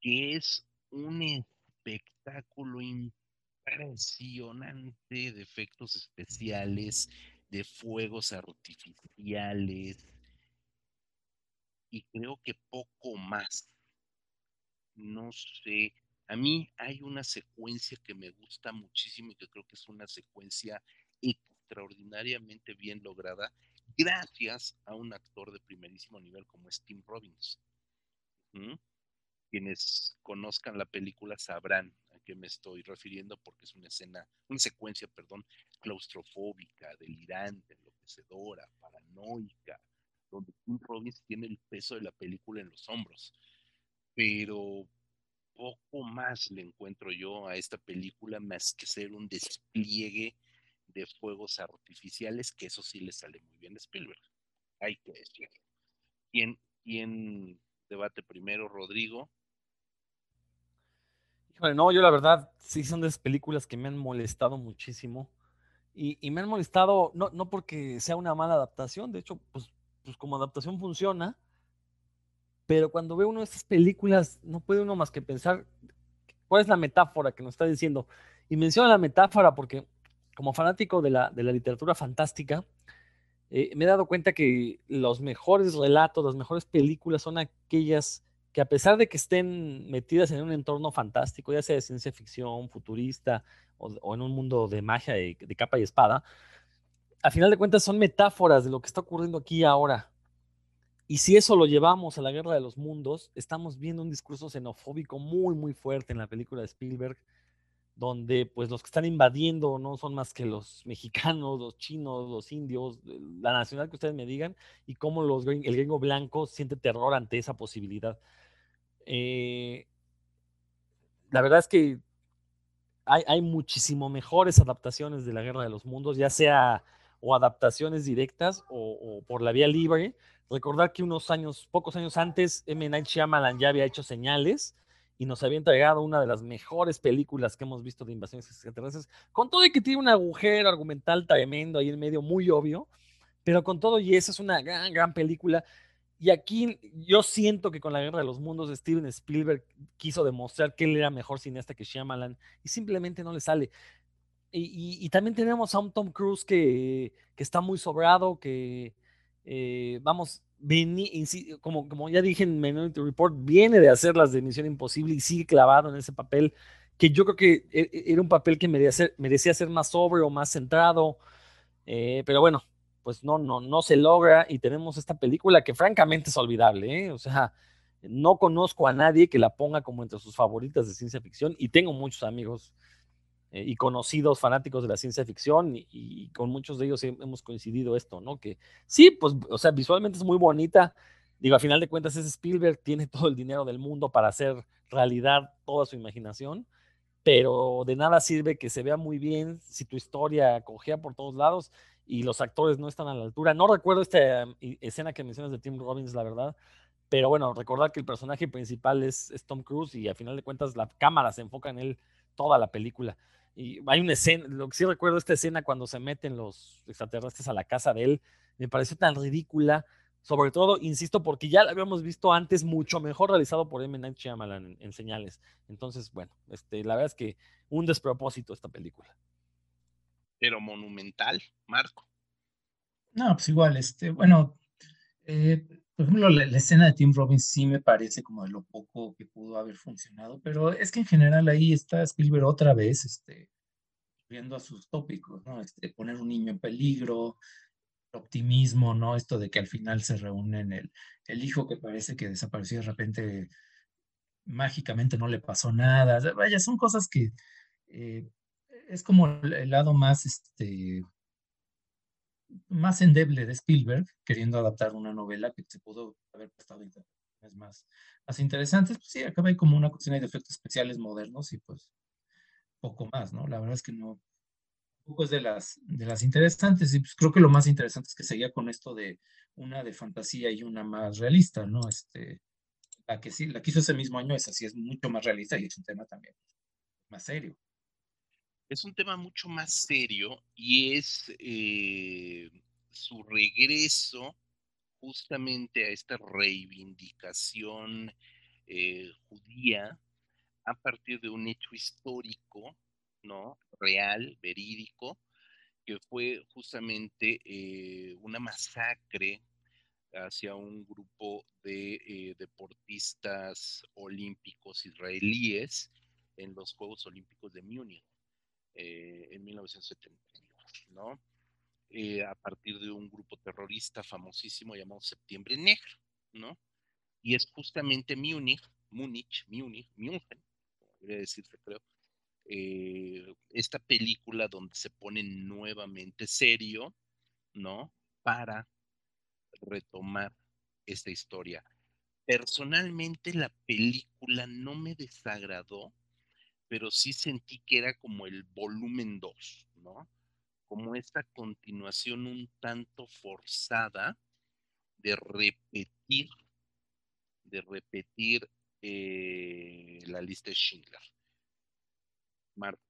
que es un espectáculo impresionante de efectos especiales, de fuegos artificiales, y creo que poco más. No sé, a mí hay una secuencia que me gusta muchísimo y que creo que es una secuencia extraordinariamente bien lograda, gracias a un actor de primerísimo nivel como es Tim Robbins. Quienes conozcan la película sabrán a qué me estoy refiriendo porque es una escena, una secuencia, perdón, claustrofóbica, delirante, enloquecedora, paranoica, donde Tim Robbins tiene el peso de la película en los hombros. Pero poco más le encuentro yo a esta película más que ser un despliegue de fuegos artificiales, que eso sí le sale muy bien a Spielberg. Hay que decirlo. ¿Quién, quién debate primero, Rodrigo? Híjole, no, yo la verdad, sí son de esas películas que me han molestado muchísimo. Y, me han molestado, no, no porque sea una mala adaptación, de hecho, pues, pues como adaptación funciona, pero cuando ve uno de estas películas, no puede uno más que pensar cuál es la metáfora que nos está diciendo. Y menciona la metáfora porque como fanático de la, de la literatura fantástica, eh, me he dado cuenta que los mejores relatos, las mejores películas son aquellas que a pesar de que estén metidas en un entorno fantástico, ya sea de ciencia ficción, futurista o, en un mundo de magia de, de, capa y espada, a final de cuentas son metáforas de lo que está ocurriendo aquí ahora. Y si eso lo llevamos a la guerra de los mundos, estamos viendo un discurso xenofóbico muy, muy fuerte en la película de Spielberg, donde pues los que están invadiendo no son más que los mexicanos, los chinos, los indios, la nacional que ustedes me digan, y cómo el gringo blanco siente terror ante esa posibilidad. Eh, la verdad es que hay, muchísimo mejores adaptaciones de la Guerra de los Mundos, ya sea o adaptaciones directas o, o, por la vía libre. Recordar que unos años, pocos años antes, M. Night Shyamalan ya había hecho señales, y nos había entregado una de las mejores películas que hemos visto de invasiones extraterrestres, con todo y que tiene un agujero argumental tremendo ahí en medio, muy obvio, pero con todo y eso es una gran, gran película. Y aquí yo siento que con la Guerra de los Mundos Steven Spielberg quiso demostrar que él era mejor cineasta que Shyamalan y simplemente no le sale. Y, y, también tenemos a un Tom Cruise que, que está muy sobrado, que, eh, vamos, como, como ya dije en Minority Report, viene de hacer las de Misión Imposible y sigue clavado en ese papel, que yo creo que e, e, era un papel que merecía merecía ser más sobre o más centrado, eh, pero bueno, pues no, no, no se logra y tenemos esta película que francamente es olvidable, ¿eh? o sea, no conozco a nadie que la ponga como entre sus favoritas de ciencia ficción y tengo muchos amigos eh, y conocidos fanáticos de la ciencia ficción y, con muchos de ellos hemos coincidido esto, ¿no? Que sí, pues, o sea, visualmente es muy bonita. Digo, a final de cuentas es Spielberg, tiene todo el dinero del mundo para hacer realidad toda su imaginación, pero de nada sirve que se vea muy bien si tu historia cogea por todos lados y los actores no están a la altura. No recuerdo esta eh, escena que mencionas de Tim Robbins, la verdad, pero bueno, recordar que el personaje principal es, es Tom Cruise y a final de cuentas la cámara se enfoca en él toda la película. Y hay una escena, lo que sí recuerdo esta escena cuando se meten los extraterrestres a la casa de él, me pareció tan ridícula, sobre todo, insisto, porque ya la habíamos visto antes mucho mejor realizado por M. Night Shyamalan en, señales. Entonces, bueno, este, la verdad es que un despropósito esta película. Pero monumental, Marco. No, pues igual, este, bueno, eh, por ejemplo, la, escena de Tim Robbins sí me parece como de lo poco que pudo haber funcionado, pero es que en general ahí está Spielberg otra vez, este, viendo a sus tópicos, ¿no? Este, poner un niño en peligro, optimismo, ¿no? Esto de que al final se reúnen el, el hijo que parece que desapareció de repente, mágicamente no le pasó nada. Vaya, son cosas que eh, es como el lado más, este, más endeble de Spielberg, queriendo adaptar una novela que se pudo haber prestado es más, más interesantes, pues sí, acaba ahí como una cuestión de efectos especiales modernos y pues poco más, ¿no? La verdad es que no, poco es de las, de las interesantes y pues creo que lo más interesante es que seguía con esto de una de fantasía y una más realista, ¿no? Este, la que sí, la que ese mismo año, es así, es mucho más realista y es un tema también más serio es un tema mucho más serio y es eh, su regreso justamente a esta reivindicación eh, judía a partir de un hecho histórico, ¿no? Real, verídico, que fue justamente eh, una masacre hacia un grupo de deportistas olímpicos israelíes en los Juegos Olímpicos de Múnich. Eh, en 1972, ¿no? eh, a partir de un grupo terrorista famosísimo llamado Septiembre Negro, ¿no? Y es justamente Múnich, Múnich, Múnich, München, debería decirse, creo, eh, esta película donde se pone nuevamente serio, ¿no? Para retomar esta historia. Personalmente la película no me desagradó, pero sí sentí que era como el volumen 2, ¿no? Como esta continuación un tanto forzada de repetir, de repetir eh, la lista de Schindler. Marta.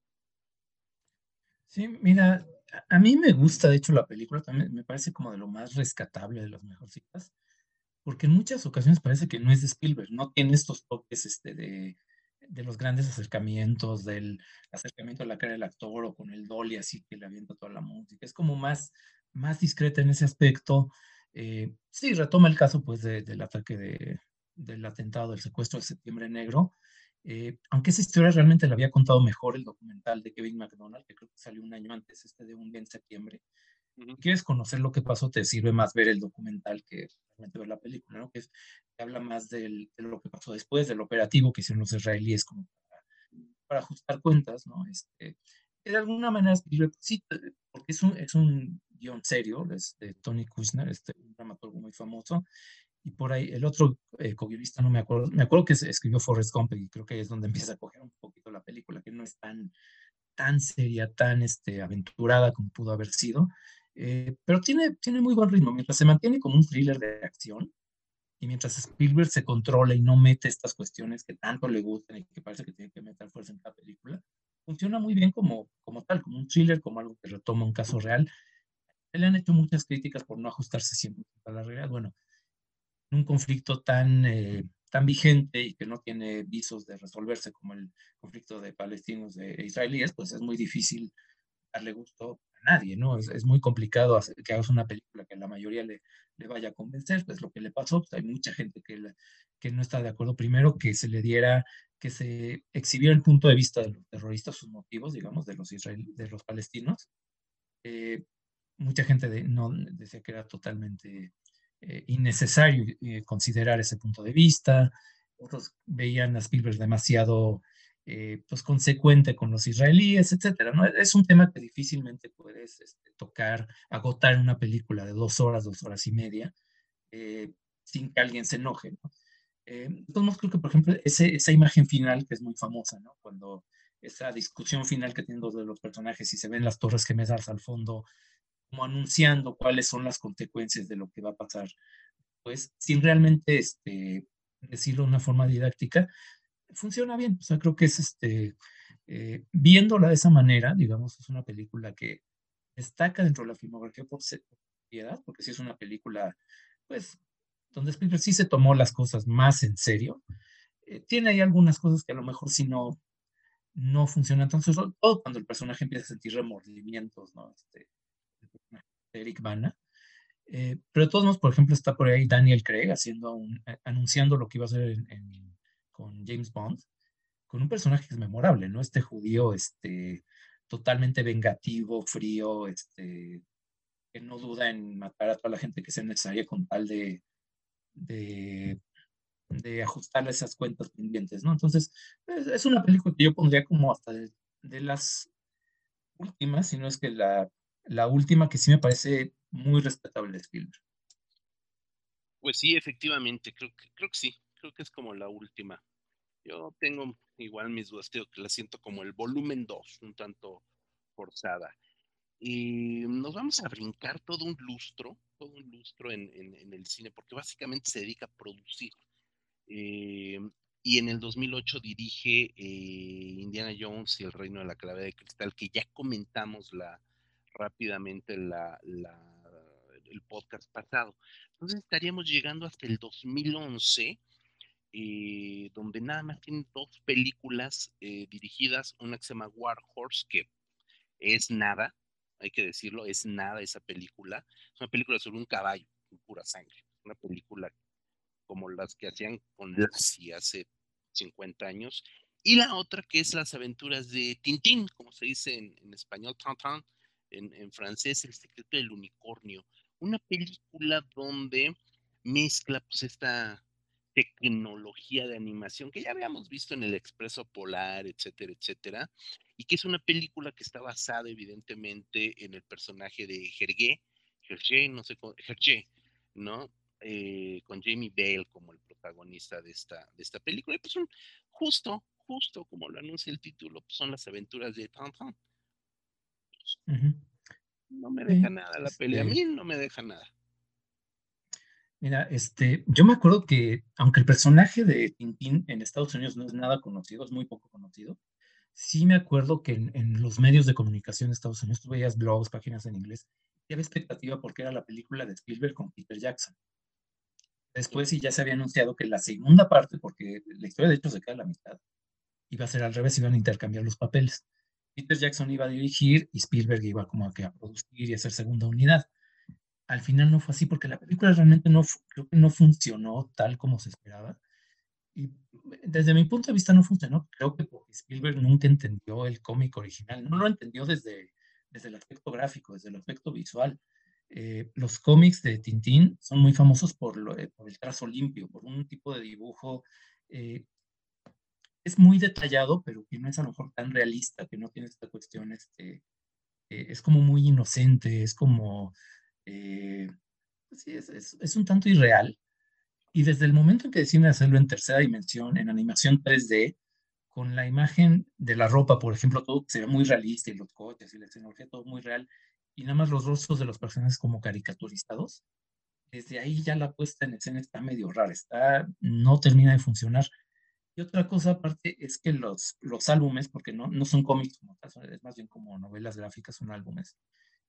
Sí, mira, a mí me gusta, de hecho, la película también me parece como de lo más rescatable, de las mejorcitas, porque en muchas ocasiones parece que no es de Spielberg, no tiene estos toques este, de, de los grandes acercamientos, del acercamiento a la cara del actor o con el dolly así que le avienta toda la música, es como más, más discreta en ese aspecto. Eh, sí, retoma el caso pues del ataque de, del atentado, del secuestro de Septiembre Negro, eh, aunque esa historia realmente la había contado mejor el documental de Kevin McDonald, que creo que salió un año antes, este de un día en septiembre. Si quieres conocer lo que pasó, te sirve más ver el documental que realmente ver la película, ¿no? Que, es, habla más del, de lo que pasó después, del operativo que hicieron los israelíes como para, ajustar cuentas, ¿no? Este, de alguna manera, sí, porque es un, es un guion serio, es de Tony Kushner, este, un dramaturgo muy famoso, y por ahí el otro eh, co-guionista, no me acuerdo, me acuerdo que escribió Forrest Gump y creo que es donde empieza a coger un poquito la película, que no es tan, tan seria, tan este, aventurada como pudo haber sido, eh, pero tiene, tiene muy buen ritmo, mientras se mantiene como un thriller de acción y mientras Spielberg se controla y no mete estas cuestiones que tanto le gustan y que parece que tiene que meter fuerza en cada película, funciona muy bien como, como tal, como un thriller, como algo que retoma un caso real. Le han hecho muchas críticas por no ajustarse siempre a la realidad. Bueno, un conflicto tan, eh, tan vigente y que no tiene visos de resolverse como el conflicto de palestinos e israelíes, pues es muy difícil darle gusto nadie, ¿no? Es, es muy complicado hacer, que hagas una película que la mayoría le, le vaya a convencer, pues lo que le pasó, pues hay mucha gente que, que no está de acuerdo. Primero, que se le diera, que se exhibiera el punto de vista de los terroristas, sus motivos, digamos, de los, de los palestinos. Eh, mucha gente no decía que era totalmente eh, innecesario eh, considerar ese punto de vista. Otros veían a Spielberg demasiado eh, pues, consecuente con los israelíes, etcétera. ¿no? Es un tema que difícilmente puedes este, tocar, agotar en una película de dos horas, dos horas y media, sin que alguien se enoje. ¿no? entonces, creo que, por ejemplo, ese, esa imagen final que es muy famosa, ¿no? cuando esa discusión final que tienen dos de los personajes y se ven las torres gemelas al fondo, como anunciando cuáles son las consecuencias de lo que va a pasar, pues sin realmente este, decirlo de una forma didáctica, funciona bien. O sea, creo que es este, eh, viéndola de esa manera, digamos, es una película que destaca dentro de la filmografía por piedad, porque sí es una película, pues, donde Spielberg sí se tomó las cosas más en serio. Eh, tiene ahí algunas cosas que a lo mejor sí no, no funcionan. Entonces, todo cuando el personaje empieza a sentir remordimientos, ¿no? Este, Eric Bana. Eh, pero de todos modos, por ejemplo, está por ahí Daniel Craig haciendo un, anunciando lo que iba a hacer con James Bond, con un personaje que es memorable, ¿no? Este judío, este, totalmente vengativo, frío, este, que no duda en matar a toda la gente que sea necesaria con tal de, de, ajustarle esas cuentas pendientes, ¿no? Entonces, es, una película que yo pondría como hasta de, de las últimas, si no es que la la última que sí me parece muy respetable de Spielberg. Pues sí, efectivamente, creo que, creo que sí, creo que es como la última. Yo tengo igual mis dudas, que la siento como el volumen 2, un tanto forzada. Y nos vamos a brincar todo un lustro, todo un lustro en, el cine, porque básicamente se dedica a producir. Eh, y en el 2008 dirige eh, Indiana Jones y el Reino de la Clave de Cristal, que ya comentamos la, rápidamente la, el podcast pasado. Entonces estaríamos llegando hasta el 2011, eh, donde nada más tienen dos películas eh, dirigidas, una que se llama War Horse, que es nada, hay que decirlo, es nada esa película. Es una película sobre un caballo, con pura sangre. Una película como las que hacían con Lassie hace 50 años. Y la otra que es Las aventuras de Tintín, como se dice en, en español, Tintin, en, francés, El secreto del unicornio, una película donde mezcla pues esta tecnología de animación que ya habíamos visto en el Expreso Polar, etcétera, etcétera, y que es una película que está basada evidentemente en el personaje de Hergé, Hergé, no sé, Hergé, ¿no? Eh, con Jamie Bale como el protagonista de esta, de esta película. Y pues un, justo, justo como lo anuncia el título, pues son las aventuras de Tintin. No me deja nada la pelea, a este mí no me deja nada. Mira, este, yo me acuerdo que aunque el personaje de Tintín en Estados Unidos no es nada conocido, es muy poco conocido, sí me acuerdo que en, los medios de comunicación de Estados Unidos tú veías blogs, páginas en inglés, y había expectativa porque era la película de Spielberg con Peter Jackson. Después sí ya se había anunciado que la segunda parte, porque la historia de hecho se queda a la mitad, iba a ser al revés, iban a intercambiar los papeles. Peter Jackson iba a dirigir y Spielberg iba como a, que a producir y hacer segunda unidad. Al final no fue así porque la película realmente no, no funcionó tal como se esperaba. Y desde mi punto de vista no funcionó, creo que Spielberg nunca entendió el cómic original, no lo entendió desde, desde el aspecto gráfico, desde el aspecto visual. Eh, los cómics de Tintín son muy famosos eh, por, el trazo limpio, por un tipo de dibujo eh, es muy detallado, pero que no es a lo mejor tan realista, que no tiene esta cuestión, este, es como muy inocente, es como, eh, pues sí, es, es, un tanto irreal. Y desde el momento en que deciden hacerlo en tercera dimensión, en animación 3D, con la imagen de la ropa, por ejemplo, todo se ve muy realista y los coches y la escenografía, todo muy real, y nada más los rostros de los personajes como caricaturizados, desde ahí ya la puesta en escena está medio rara, está, no termina de funcionar. Y otra cosa aparte es que los, los álbumes, porque no, no son cómics como tal, es más bien como novelas gráficas, son álbumes,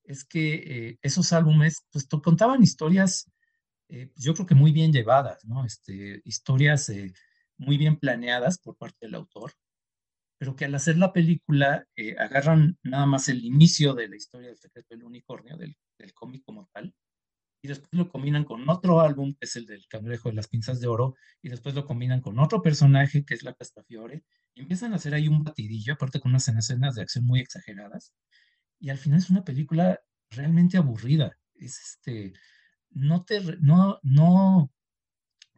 es que eh, esos álbumes pues contaban historias, eh, yo creo que muy bien llevadas, ¿no? Este, historias eh, muy bien planeadas por parte del autor, pero que al hacer la película agarran nada más el inicio de la historia del secreto del unicornio, del, del cómic como tal, y después lo combinan con otro álbum, que es el del Cangrejo de las Pinzas de Oro, y después lo combinan con otro personaje, que es la Castafiore, y empiezan a hacer ahí un batidillo, aparte con unas escenas de acción muy exageradas, y al final es una película realmente aburrida. Es este, no te, no, no,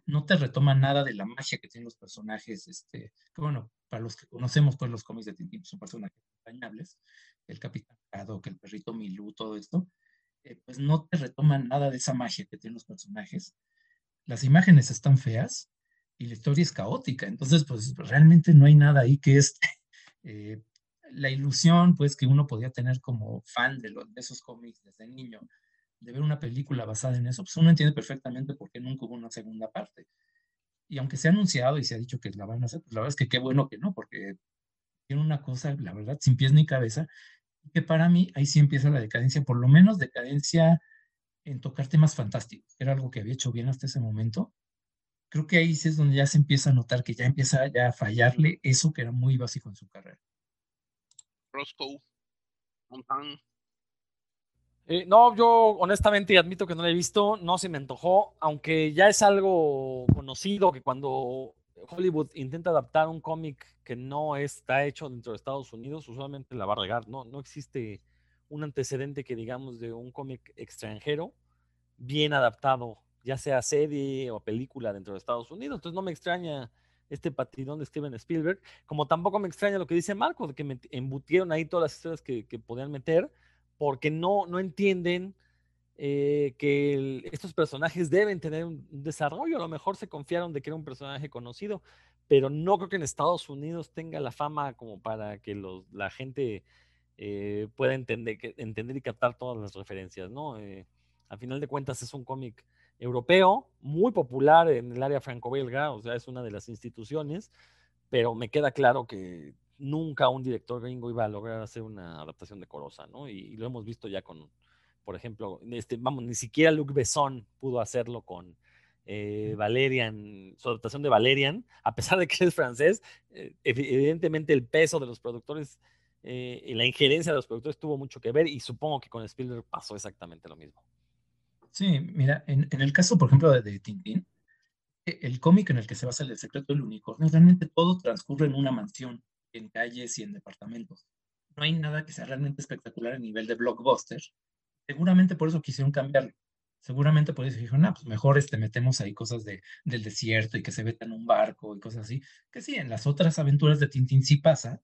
no te retoma nada de la magia que tienen los personajes, este, que bueno, para los que conocemos pues los cómics de Tintín, son personajes entrañables, el Capitán que el perrito Milú, todo esto, eh, pues no te retoman nada de esa magia que tienen los personajes. Las imágenes están feas y la historia es caótica, entonces pues realmente no hay nada ahí que es eh, la ilusión pues que uno podía tener como fan de, de esos cómics desde niño, de ver una película basada en eso, pues uno entiende perfectamente por qué nunca hubo una segunda parte. Y aunque se ha anunciado y se ha dicho que la van a hacer, pues la verdad es que qué bueno que no, porque tiene una cosa, la verdad, sin pies ni cabeza, que para mí ahí sí empieza la decadencia, por lo menos decadencia en tocar temas fantásticos, era algo que había hecho bien hasta ese momento. Creo que ahí sí es donde ya se empieza a notar que ya empieza ya a fallarle eso que era muy básico en su carrera. Roscoe, eh, no, yo honestamente admito que no lo he visto, no se me antojó, aunque ya es algo conocido que cuando Hollywood intenta adaptar un cómic que no está hecho dentro de Estados Unidos, usualmente la va a regar, ¿no? No existe un antecedente que digamos de un cómic extranjero bien adaptado, ya sea serie o película dentro de Estados Unidos. Entonces no me extraña este patidón de Steven Spielberg, como tampoco me extraña lo que dice Marco, de que me embutieron ahí todas las historias que, podían meter, porque no, no entienden eh, que estos personajes deben tener un, desarrollo. A lo mejor se confiaron de que era un personaje conocido, pero no creo que en Estados Unidos tenga la fama como para que los, la gente eh, pueda entender, entender y captar todas las referencias, ¿no? Eh, al final de cuentas es un cómic europeo, muy popular en el área franco-belga, o sea, es una de las instituciones, pero me queda claro que nunca un director gringo iba a lograr hacer una adaptación decorosa, ¿no? y lo hemos visto ya con, por ejemplo, este, vamos, ni siquiera Luc Besson pudo hacerlo con eh, Valerian, su adaptación de Valerian, a pesar de que es francés, eh, evidentemente el peso de los productores eh, y la injerencia de los productores tuvo mucho que ver y supongo que con Spielberg pasó exactamente lo mismo. Sí, mira, en, el caso, por ejemplo, de, de Tintín, e, el cómic en el que se basa el secreto del unicornio, realmente todo transcurre en una mansión, en calles y en departamentos. no hay nada que sea realmente espectacular a nivel de blockbuster. Seguramente por eso quisieron cambiarlo. Seguramente por eso dijeron, ah, pues mejor este, metemos ahí cosas de, del desierto y que se veta en un barco y cosas así. Que sí, en las otras aventuras de Tintín sí pasa,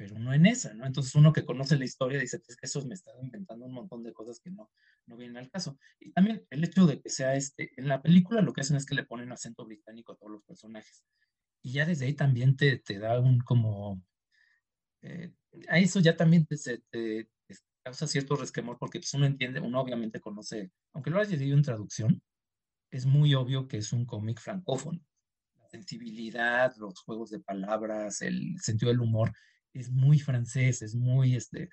pero no en esa, ¿no? Entonces uno que conoce la historia dice, es que eso me está inventando un montón de cosas que no, no vienen al caso. Y también el hecho de que sea este, en la película lo que hacen es que le ponen acento británico a todos los personajes. Y ya desde ahí también te, te da un como, eh, a eso ya también te, te, causa cierto resquemor porque pues uno entiende, uno obviamente conoce, aunque lo haya leído en traducción, es muy obvio que es un cómic francófono. La sensibilidad, los juegos de palabras, el sentido del humor, es muy francés, es muy, este,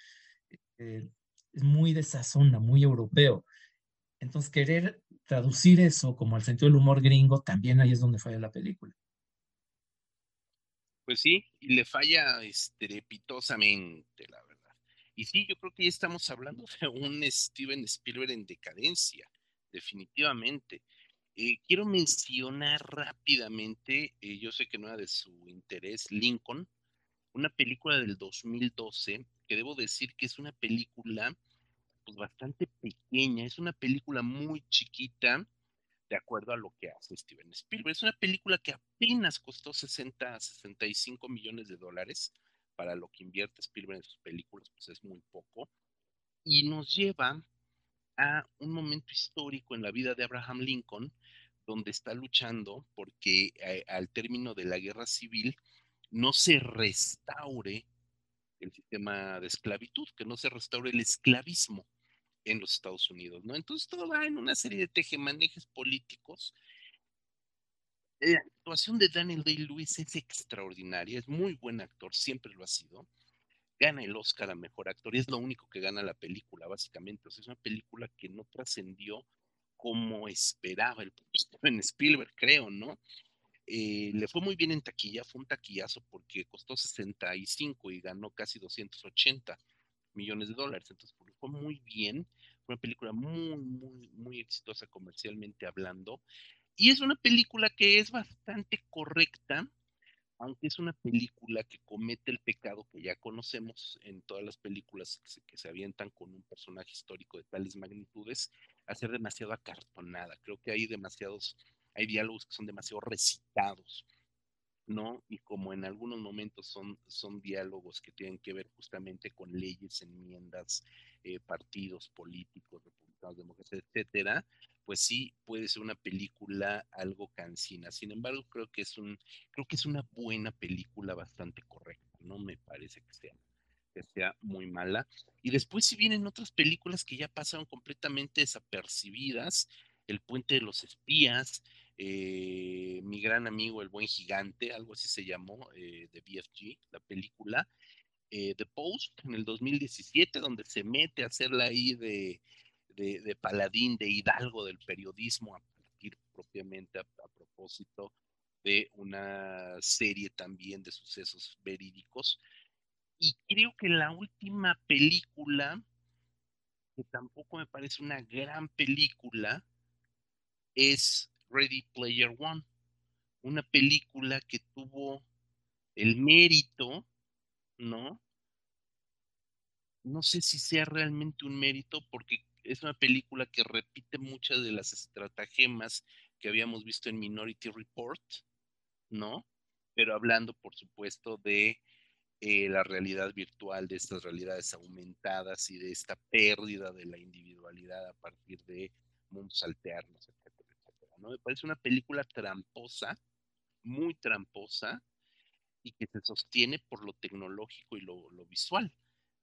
eh, es muy de esa zona, muy europeo. Entonces, querer traducir eso como al sentido del humor gringo, también ahí es donde falla la película. Pues sí, y le falla estrepitosamente, la verdad. Y sí, yo creo que ya estamos hablando de un Steven Spielberg en decadencia, definitivamente. Eh, quiero mencionar rápidamente, eh, yo sé que no era de su interés, Lincoln, una película del 2012, que debo decir que es una película pues bastante pequeña, es una película muy chiquita, de acuerdo a lo que hace Steven Spielberg. Es una película que apenas costó 60 65 millones de dólares para lo que invierte Spielberg en sus películas, pues es muy poco. Y nos lleva a un momento histórico en la vida de Abraham Lincoln, donde está luchando porque eh, al término de la guerra civil no se restaure el sistema de esclavitud, que no se restaure el esclavismo en los Estados Unidos, ¿no? Entonces todo va en una serie de tejemanejes políticos. La actuación de Daniel Day-Lewis es extraordinaria, es muy buen actor, siempre lo ha sido. Gana el Oscar a Mejor Actor y es lo único que gana la película, básicamente. O sea, es una película que no trascendió como esperaba el Steven Spielberg, creo, ¿no? Eh, le fue muy bien en taquilla, fue un taquillazo porque costó 65 y ganó casi 280 millones de dólares. Entonces, fue muy bien. Fue una película muy, muy, muy exitosa comercialmente hablando. Y es una película que es bastante correcta, aunque es una película que comete el pecado que ya conocemos en todas las películas que se, que se avientan con un personaje histórico de tales magnitudes, a ser demasiado acartonada. Creo que hay demasiados hay diálogos que son demasiado recitados, ¿no? Y como en algunos momentos son, son diálogos que tienen que ver justamente con leyes, enmiendas, eh, partidos políticos, republicanos, demócratas, etcétera, pues sí puede ser una película algo cansina. Sin embargo, creo que es un, creo que es una buena película bastante correcta. No me parece que sea que sea muy mala. Y después si vienen otras películas que ya pasaron completamente desapercibidas, El puente de los espías, eh, mi gran amigo El Buen Gigante, algo así se llamó, eh, de BFG, la película, eh, The Post, en el 2017, donde se mete a hacerla ahí de, de, paladín, de hidalgo del periodismo, a partir propiamente a, propósito de una serie también de sucesos verídicos. Y creo que la última película, que tampoco me parece una gran película, es Ready Player One, una película que tuvo el mérito, ¿no? No sé si sea realmente un mérito porque es una película que repite muchas de las estratagemas que habíamos visto en Minority Report, ¿no? Pero hablando, por supuesto, de eh, la realidad virtual, de estas realidades aumentadas y de esta pérdida de la individualidad a partir de mundos alternos, me parece una película tramposa, muy tramposa, y que se sostiene por lo tecnológico y lo, visual,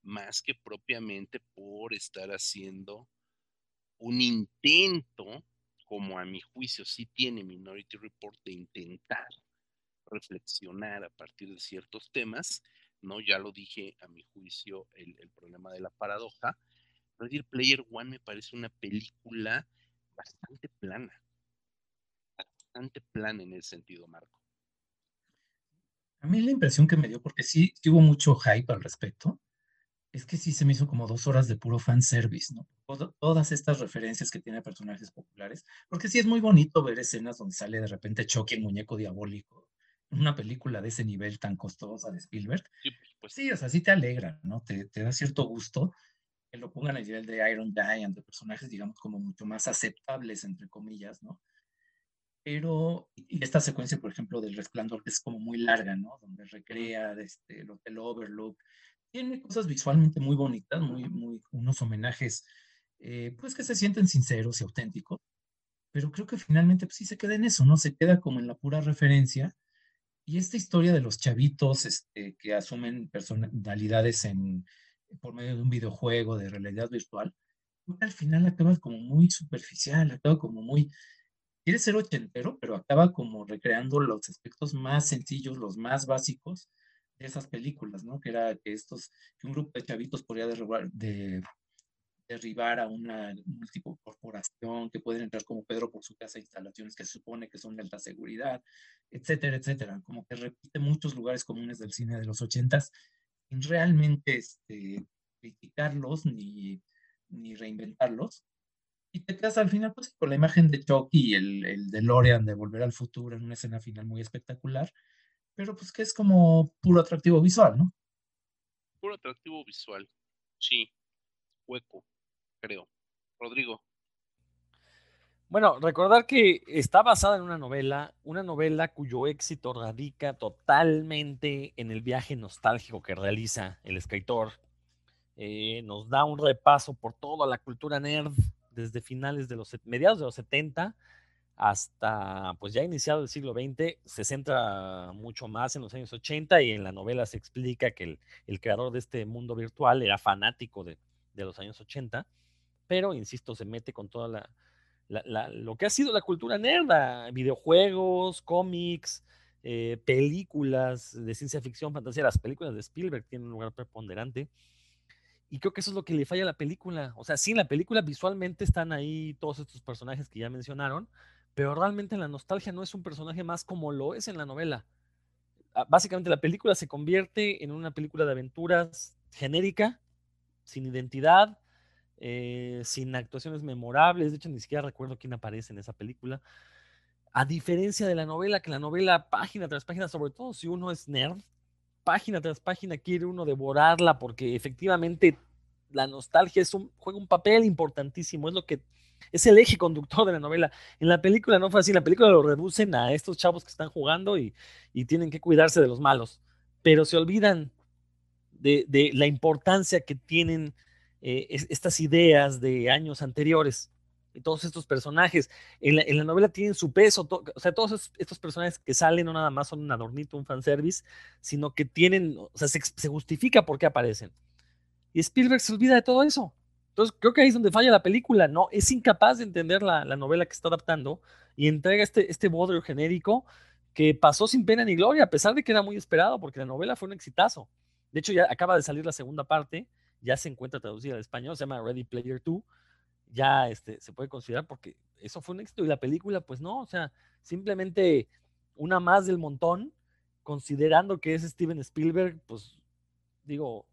más que propiamente por estar haciendo un intento, como a mi juicio sí tiene Minority Report, de intentar reflexionar a partir de ciertos temas, ¿no? Ya lo dije a mi juicio, el, problema de la paradoja. Ready Player One me parece una película bastante plana bastante plan en ese sentido, Marco. A mí la impresión que me dio, porque sí, hubo mucho hype al respecto, es que sí se me hizo como dos horas de puro fanservice, ¿no? todas estas referencias que tiene a personajes populares, porque sí es muy bonito ver escenas donde sale de repente Chucky, el muñeco diabólico, una película de ese nivel tan costosa de Spielberg, sí, pues, sí, o sea, sí te alegra, ¿no? Te, te da cierto gusto que lo pongan a nivel de Iron Giant, de personajes, digamos, como mucho más aceptables, entre comillas, ¿no? Pero, y esta secuencia, por ejemplo, del resplandor, que es como muy larga, ¿no? Donde recrea este, el Hotel Overlook, tiene cosas visualmente muy bonitas, muy, muy, unos homenajes, eh, pues que se sienten sinceros y auténticos, pero creo que finalmente pues, sí se queda en eso, ¿no? Se queda como en la pura referencia. Y esta historia de los chavitos este, que asumen personalidades en, por medio de un videojuego de realidad virtual, al final acaba como muy superficial, acaba como muy, quiere ser ochentero, pero acaba como recreando los aspectos más sencillos, los más básicos de esas películas, ¿no? Que era que estos, que un grupo de chavitos podría derribar, de, derribar a una tipo corporación, que pueden entrar como Pedro por su casa instalaciones que se supone que son de alta seguridad, etcétera, etcétera. Como que repite muchos lugares comunes del cine de los ochentas, sin realmente este, criticarlos ni, ni reinventarlos. Y te quedas al final pues, con la imagen de Chucky y el, el DeLorean de Volver al Futuro en una escena final muy espectacular, pero pues que es como puro atractivo visual, ¿no? Puro atractivo visual, sí, hueco creo. Rodrigo. Bueno, recordar que está basada en una novela, una novela cuyo éxito radica totalmente en el viaje nostálgico que realiza el escritor. Eh, nos da un repaso por toda la cultura nerd desde finales de los mediados de los 70 hasta pues ya iniciado el siglo XX, se centra mucho más en los años 80 y en la novela se explica que el, creador de este mundo virtual era fanático de, de los años 80 pero insisto, se mete con toda la, lo que ha sido la cultura nerda, videojuegos, cómics, eh, películas de ciencia ficción, fantasía, las películas de Spielberg tienen un lugar preponderante. Y creo que eso es lo que le falla a la película. O sea, sí, en la película visualmente están ahí todos estos personajes que ya mencionaron, pero realmente en la nostalgia no es un personaje más como lo es en la novela. Ah, básicamente la película se convierte en una película de aventuras genérica, sin identidad, eh, sin actuaciones memorables, de hecho ni siquiera recuerdo quién aparece en esa película. A diferencia de la novela, que la novela página tras página, sobre todo si uno es nerd, página tras página quiere uno devorarla porque efectivamente la nostalgia es un, juega un papel importantísimo, es lo que es el eje conductor de la novela. En la película no fue así, en la película lo reducen a estos chavos que están jugando y, tienen que cuidarse de los malos, pero se olvidan de, la importancia que tienen eh, estas ideas de años anteriores y todos estos personajes. En la, novela tienen su peso, o sea, todos estos personajes que salen no nada más son un adornito, un fanservice, sino que tienen, o sea, se, justifica por qué aparecen. Y Spielberg se olvida de todo eso. Entonces, creo que ahí es donde falla la película, ¿no? Es incapaz de entender la, novela que está adaptando y entrega este, este bodrio genérico que pasó sin pena ni gloria, a pesar de que era muy esperado, porque la novela fue un exitazo. De hecho, ya acaba de salir la segunda parte ya se encuentra traducida al español, se llama Ready Player 2, ya este, se puede considerar porque eso fue un éxito y la película, pues no, o sea, simplemente una más del montón, considerando que es Steven Spielberg, pues digo,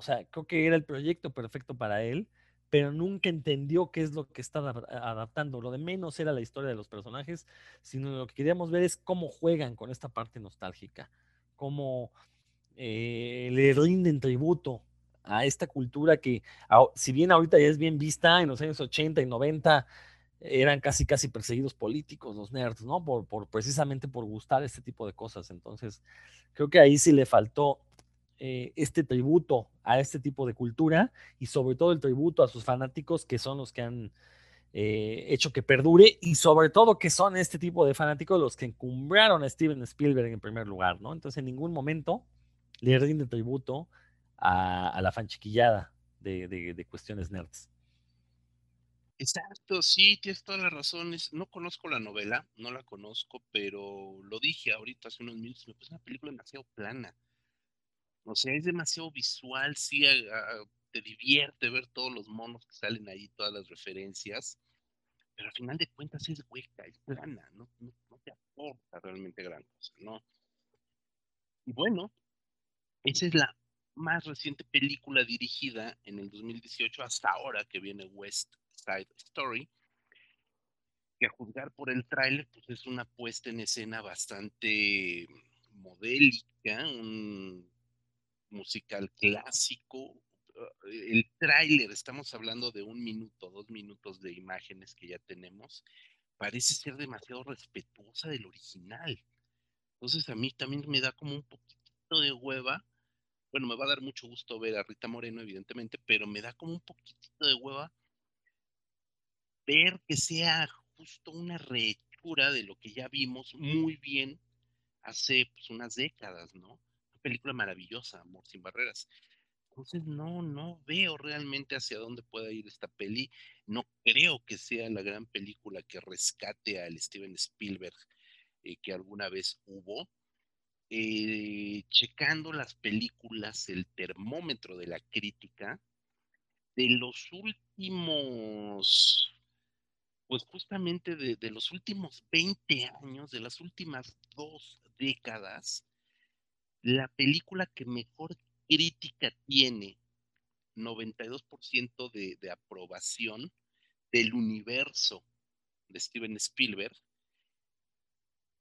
o sea, creo que era el proyecto perfecto para él, pero nunca entendió qué es lo que está adaptando. Lo de menos era la historia de los personajes, sino lo que queríamos ver es cómo juegan con esta parte nostálgica, cómo eh, le rinden tributo a esta cultura que, si bien ahorita ya es bien vista, en los años 80 y 90 eran casi, casi perseguidos políticos los nerds, ¿no? Por, por precisamente por gustar este tipo de cosas. Entonces, creo que ahí sí le faltó eh, este tributo a este tipo de cultura y sobre todo el tributo a sus fanáticos que son los que han eh, hecho que perdure y sobre todo que son este tipo de fanáticos los que encumbraron a Steven Spielberg en primer lugar, ¿no? Entonces en ningún momento le rinde tributo a, la fanchiquillada de, de, cuestiones nerds. Exacto, sí, tienes todas las razones. No conozco la novela, no la conozco, pero lo dije ahorita hace unos minutos, me parece una película demasiado plana. O sea, es demasiado visual, sí, te divierte ver todos los monos que salen ahí, todas las referencias, pero al final de cuentas es hueca, es plana, no, no, no te aporta realmente gran cosa, ¿no? Y bueno, esa es la más reciente película dirigida en el 2018 hasta ahora que viene West Side Story. que a juzgar por el tráiler, pues es una puesta en escena bastante modélica, un musical clásico. El tráiler, estamos hablando de un minuto, dos minutos de imágenes que ya tenemos, parece ser demasiado respetuosa del original. Entonces a mí también me da como un poquito de hueva. Bueno, me va a dar mucho gusto ver a Rita Moreno, evidentemente, pero me da como un poquitito de hueva ver que sea justo una rehechura de lo que ya vimos muy bien hace pues, unas décadas, ¿no? Película maravillosa, Amor sin Barreras. Entonces no, no veo realmente hacia dónde pueda ir esta peli. No creo que sea la gran película que rescate al Steven Spielberg eh, que alguna vez hubo. Eh, checando las películas, el termómetro de la crítica, de los últimos pues justamente de, los últimos 20 años, de las últimas dos décadas, la película que mejor crítica tiene, 92% de, aprobación del universo de Steven Spielberg,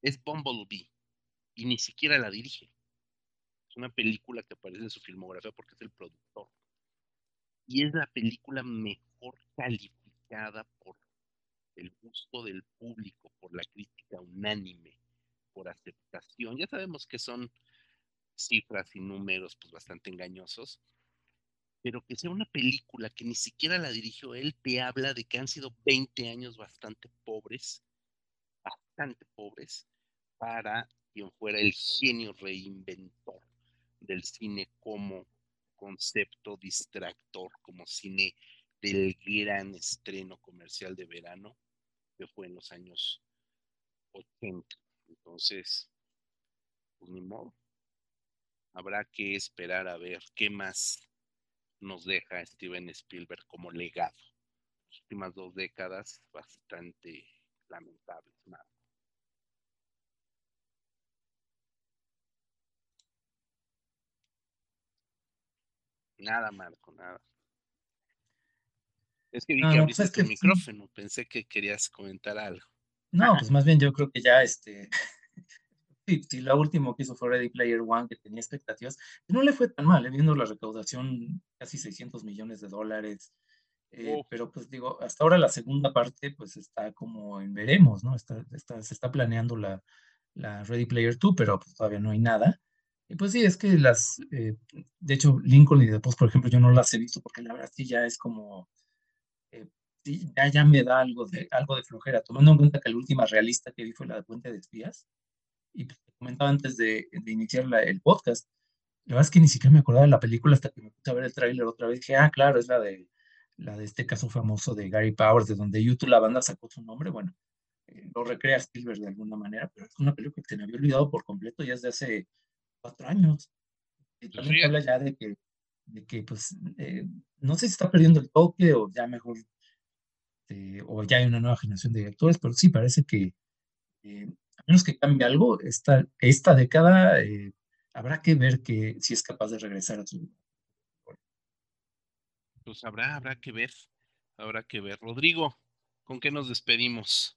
es Bumblebee y ni siquiera la dirige. Es una película que aparece en su filmografía porque es el productor. Y es la película mejor calificada por el gusto del público, por la crítica unánime, por aceptación. Ya sabemos que son cifras y números pues bastante engañosos, pero que sea una película que ni siquiera la dirigió él, te habla de que han sido 20 años bastante pobres, bastante pobres, para quien fuera el genio reinventor del cine como concepto distractor, como cine del gran estreno comercial de verano que fue en los años 80. Entonces, pues ni modo. Habrá que esperar a ver qué más nos deja Steven Spielberg como legado. Las últimas dos décadas bastante lamentables. Nada. Nada, Marco, nada. Es que vi que abriste pues tu micrófono, pensé que querías comentar algo. No, pues más bien yo creo que ya este. Sí, sí, lo último que hizo fue Ready Player One, que tenía expectativas, no le fue tan mal, eh, viendo la recaudación, casi 600 millones de dólares. Eh, pero pues digo, hasta ahora la segunda parte pues está como en veremos, ¿no? Está, está, se está planeando la, la Ready Player 2, pero pues todavía no hay nada. Y pues sí, es que las, eh, de hecho, Lincoln y The Post, por ejemplo, yo no las he visto porque la verdad sí ya es como, eh, ya, ya me da algo de, algo de flojera, tomando en cuenta que la última realista que vi fue la de Puente de Espías, y te comentaba antes de, de iniciar la, el podcast, la verdad es que ni siquiera me acordaba de la película hasta que me puse a ver el tráiler otra vez, dije, ah, claro, es la de, la de este caso famoso de Gary Powers, de donde YouTube la banda sacó su nombre, bueno, eh, lo recrea Spielberg de alguna manera, pero es una película que se me había olvidado por completo ya desde hace cuatro años. Y pues también habla ya de que de que pues eh, no sé si está perdiendo el toque o ya mejor, eh, o ya hay una nueva generación de directores, pero sí parece que eh, menos que cambie algo, esta, esta década habrá que ver que si es capaz de regresar a su... Pues habrá, habrá que ver, habrá que ver. Rodrigo, ¿con qué nos despedimos?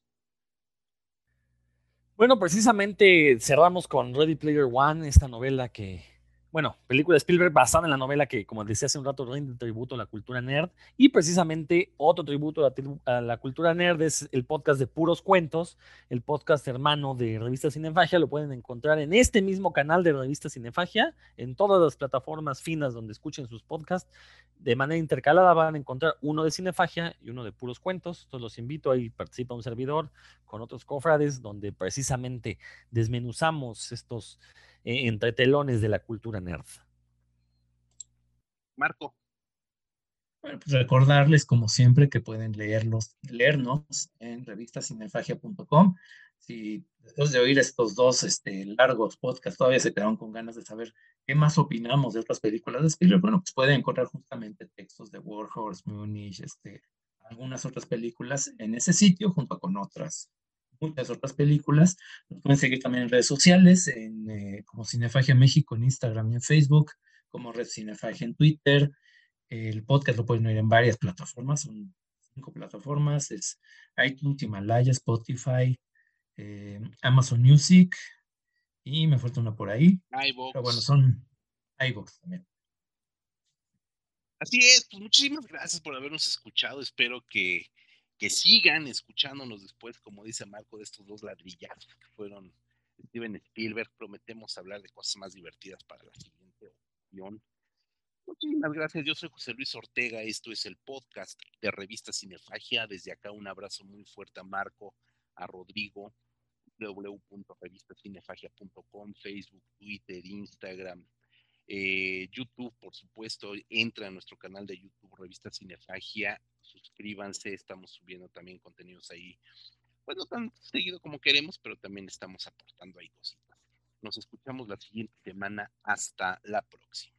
Bueno, precisamente cerramos con Ready Player One, esta novela que bueno, película de Spielberg basada en la novela que, como decía hace un rato, rinde tributo a la cultura nerd. Y precisamente otro tributo a la, cultura nerd es el podcast de Puros Cuentos, el podcast hermano de Revista Cinefagia. Lo pueden encontrar en este mismo canal de Revista Cinefagia, en todas las plataformas finas donde escuchen sus podcasts. De manera intercalada van a encontrar uno de Cinefagia y uno de Puros Cuentos. Entonces los invito, ahí participa un servidor con otros cofrades, donde precisamente desmenuzamos estos eh, entre telones de la cultura nerd. Marco. Bueno, pues recordarles, como siempre, que pueden leerlos, leernos en revistacinefagia.com. Si después de oír estos dos este, largos podcasts todavía se quedaron con ganas de saber qué más opinamos de otras películas de Spielberg, bueno, pues pueden encontrar justamente textos de Warhorse, Munich, este, algunas otras películas en ese sitio junto con otras muchas otras películas. Nos pueden seguir también en redes sociales, en, eh, como Cinefagia México en Instagram y en Facebook, como Red Cinefagia en Twitter. El podcast lo pueden oír en varias plataformas, son cinco plataformas, es iTunes, Himalaya, Spotify, eh, Amazon Music y me falta una por ahí. iVoox. Pero bueno, son iVoox también. Así es, pues muchísimas gracias por habernos escuchado. Espero que, que sigan escuchándonos después, como dice Marco, de estos dos ladrillazos que fueron Steven Spielberg. Prometemos hablar de cosas más divertidas para la siguiente opción. Muchísimas gracias. Yo soy José Luis Ortega. Esto es el podcast de Revista Cinefagia. Desde acá un abrazo muy fuerte a Marco, a Rodrigo, www.revistacinefagia.com, Facebook, Twitter, Instagram, eh, YouTube, por supuesto. Entra a nuestro canal de YouTube, Revista Cinefagia. Suscríbanse. Estamos subiendo también contenidos ahí. Pues no tan seguido como queremos, pero también estamos aportando ahí cositas. Nos escuchamos la siguiente semana. Hasta la próxima.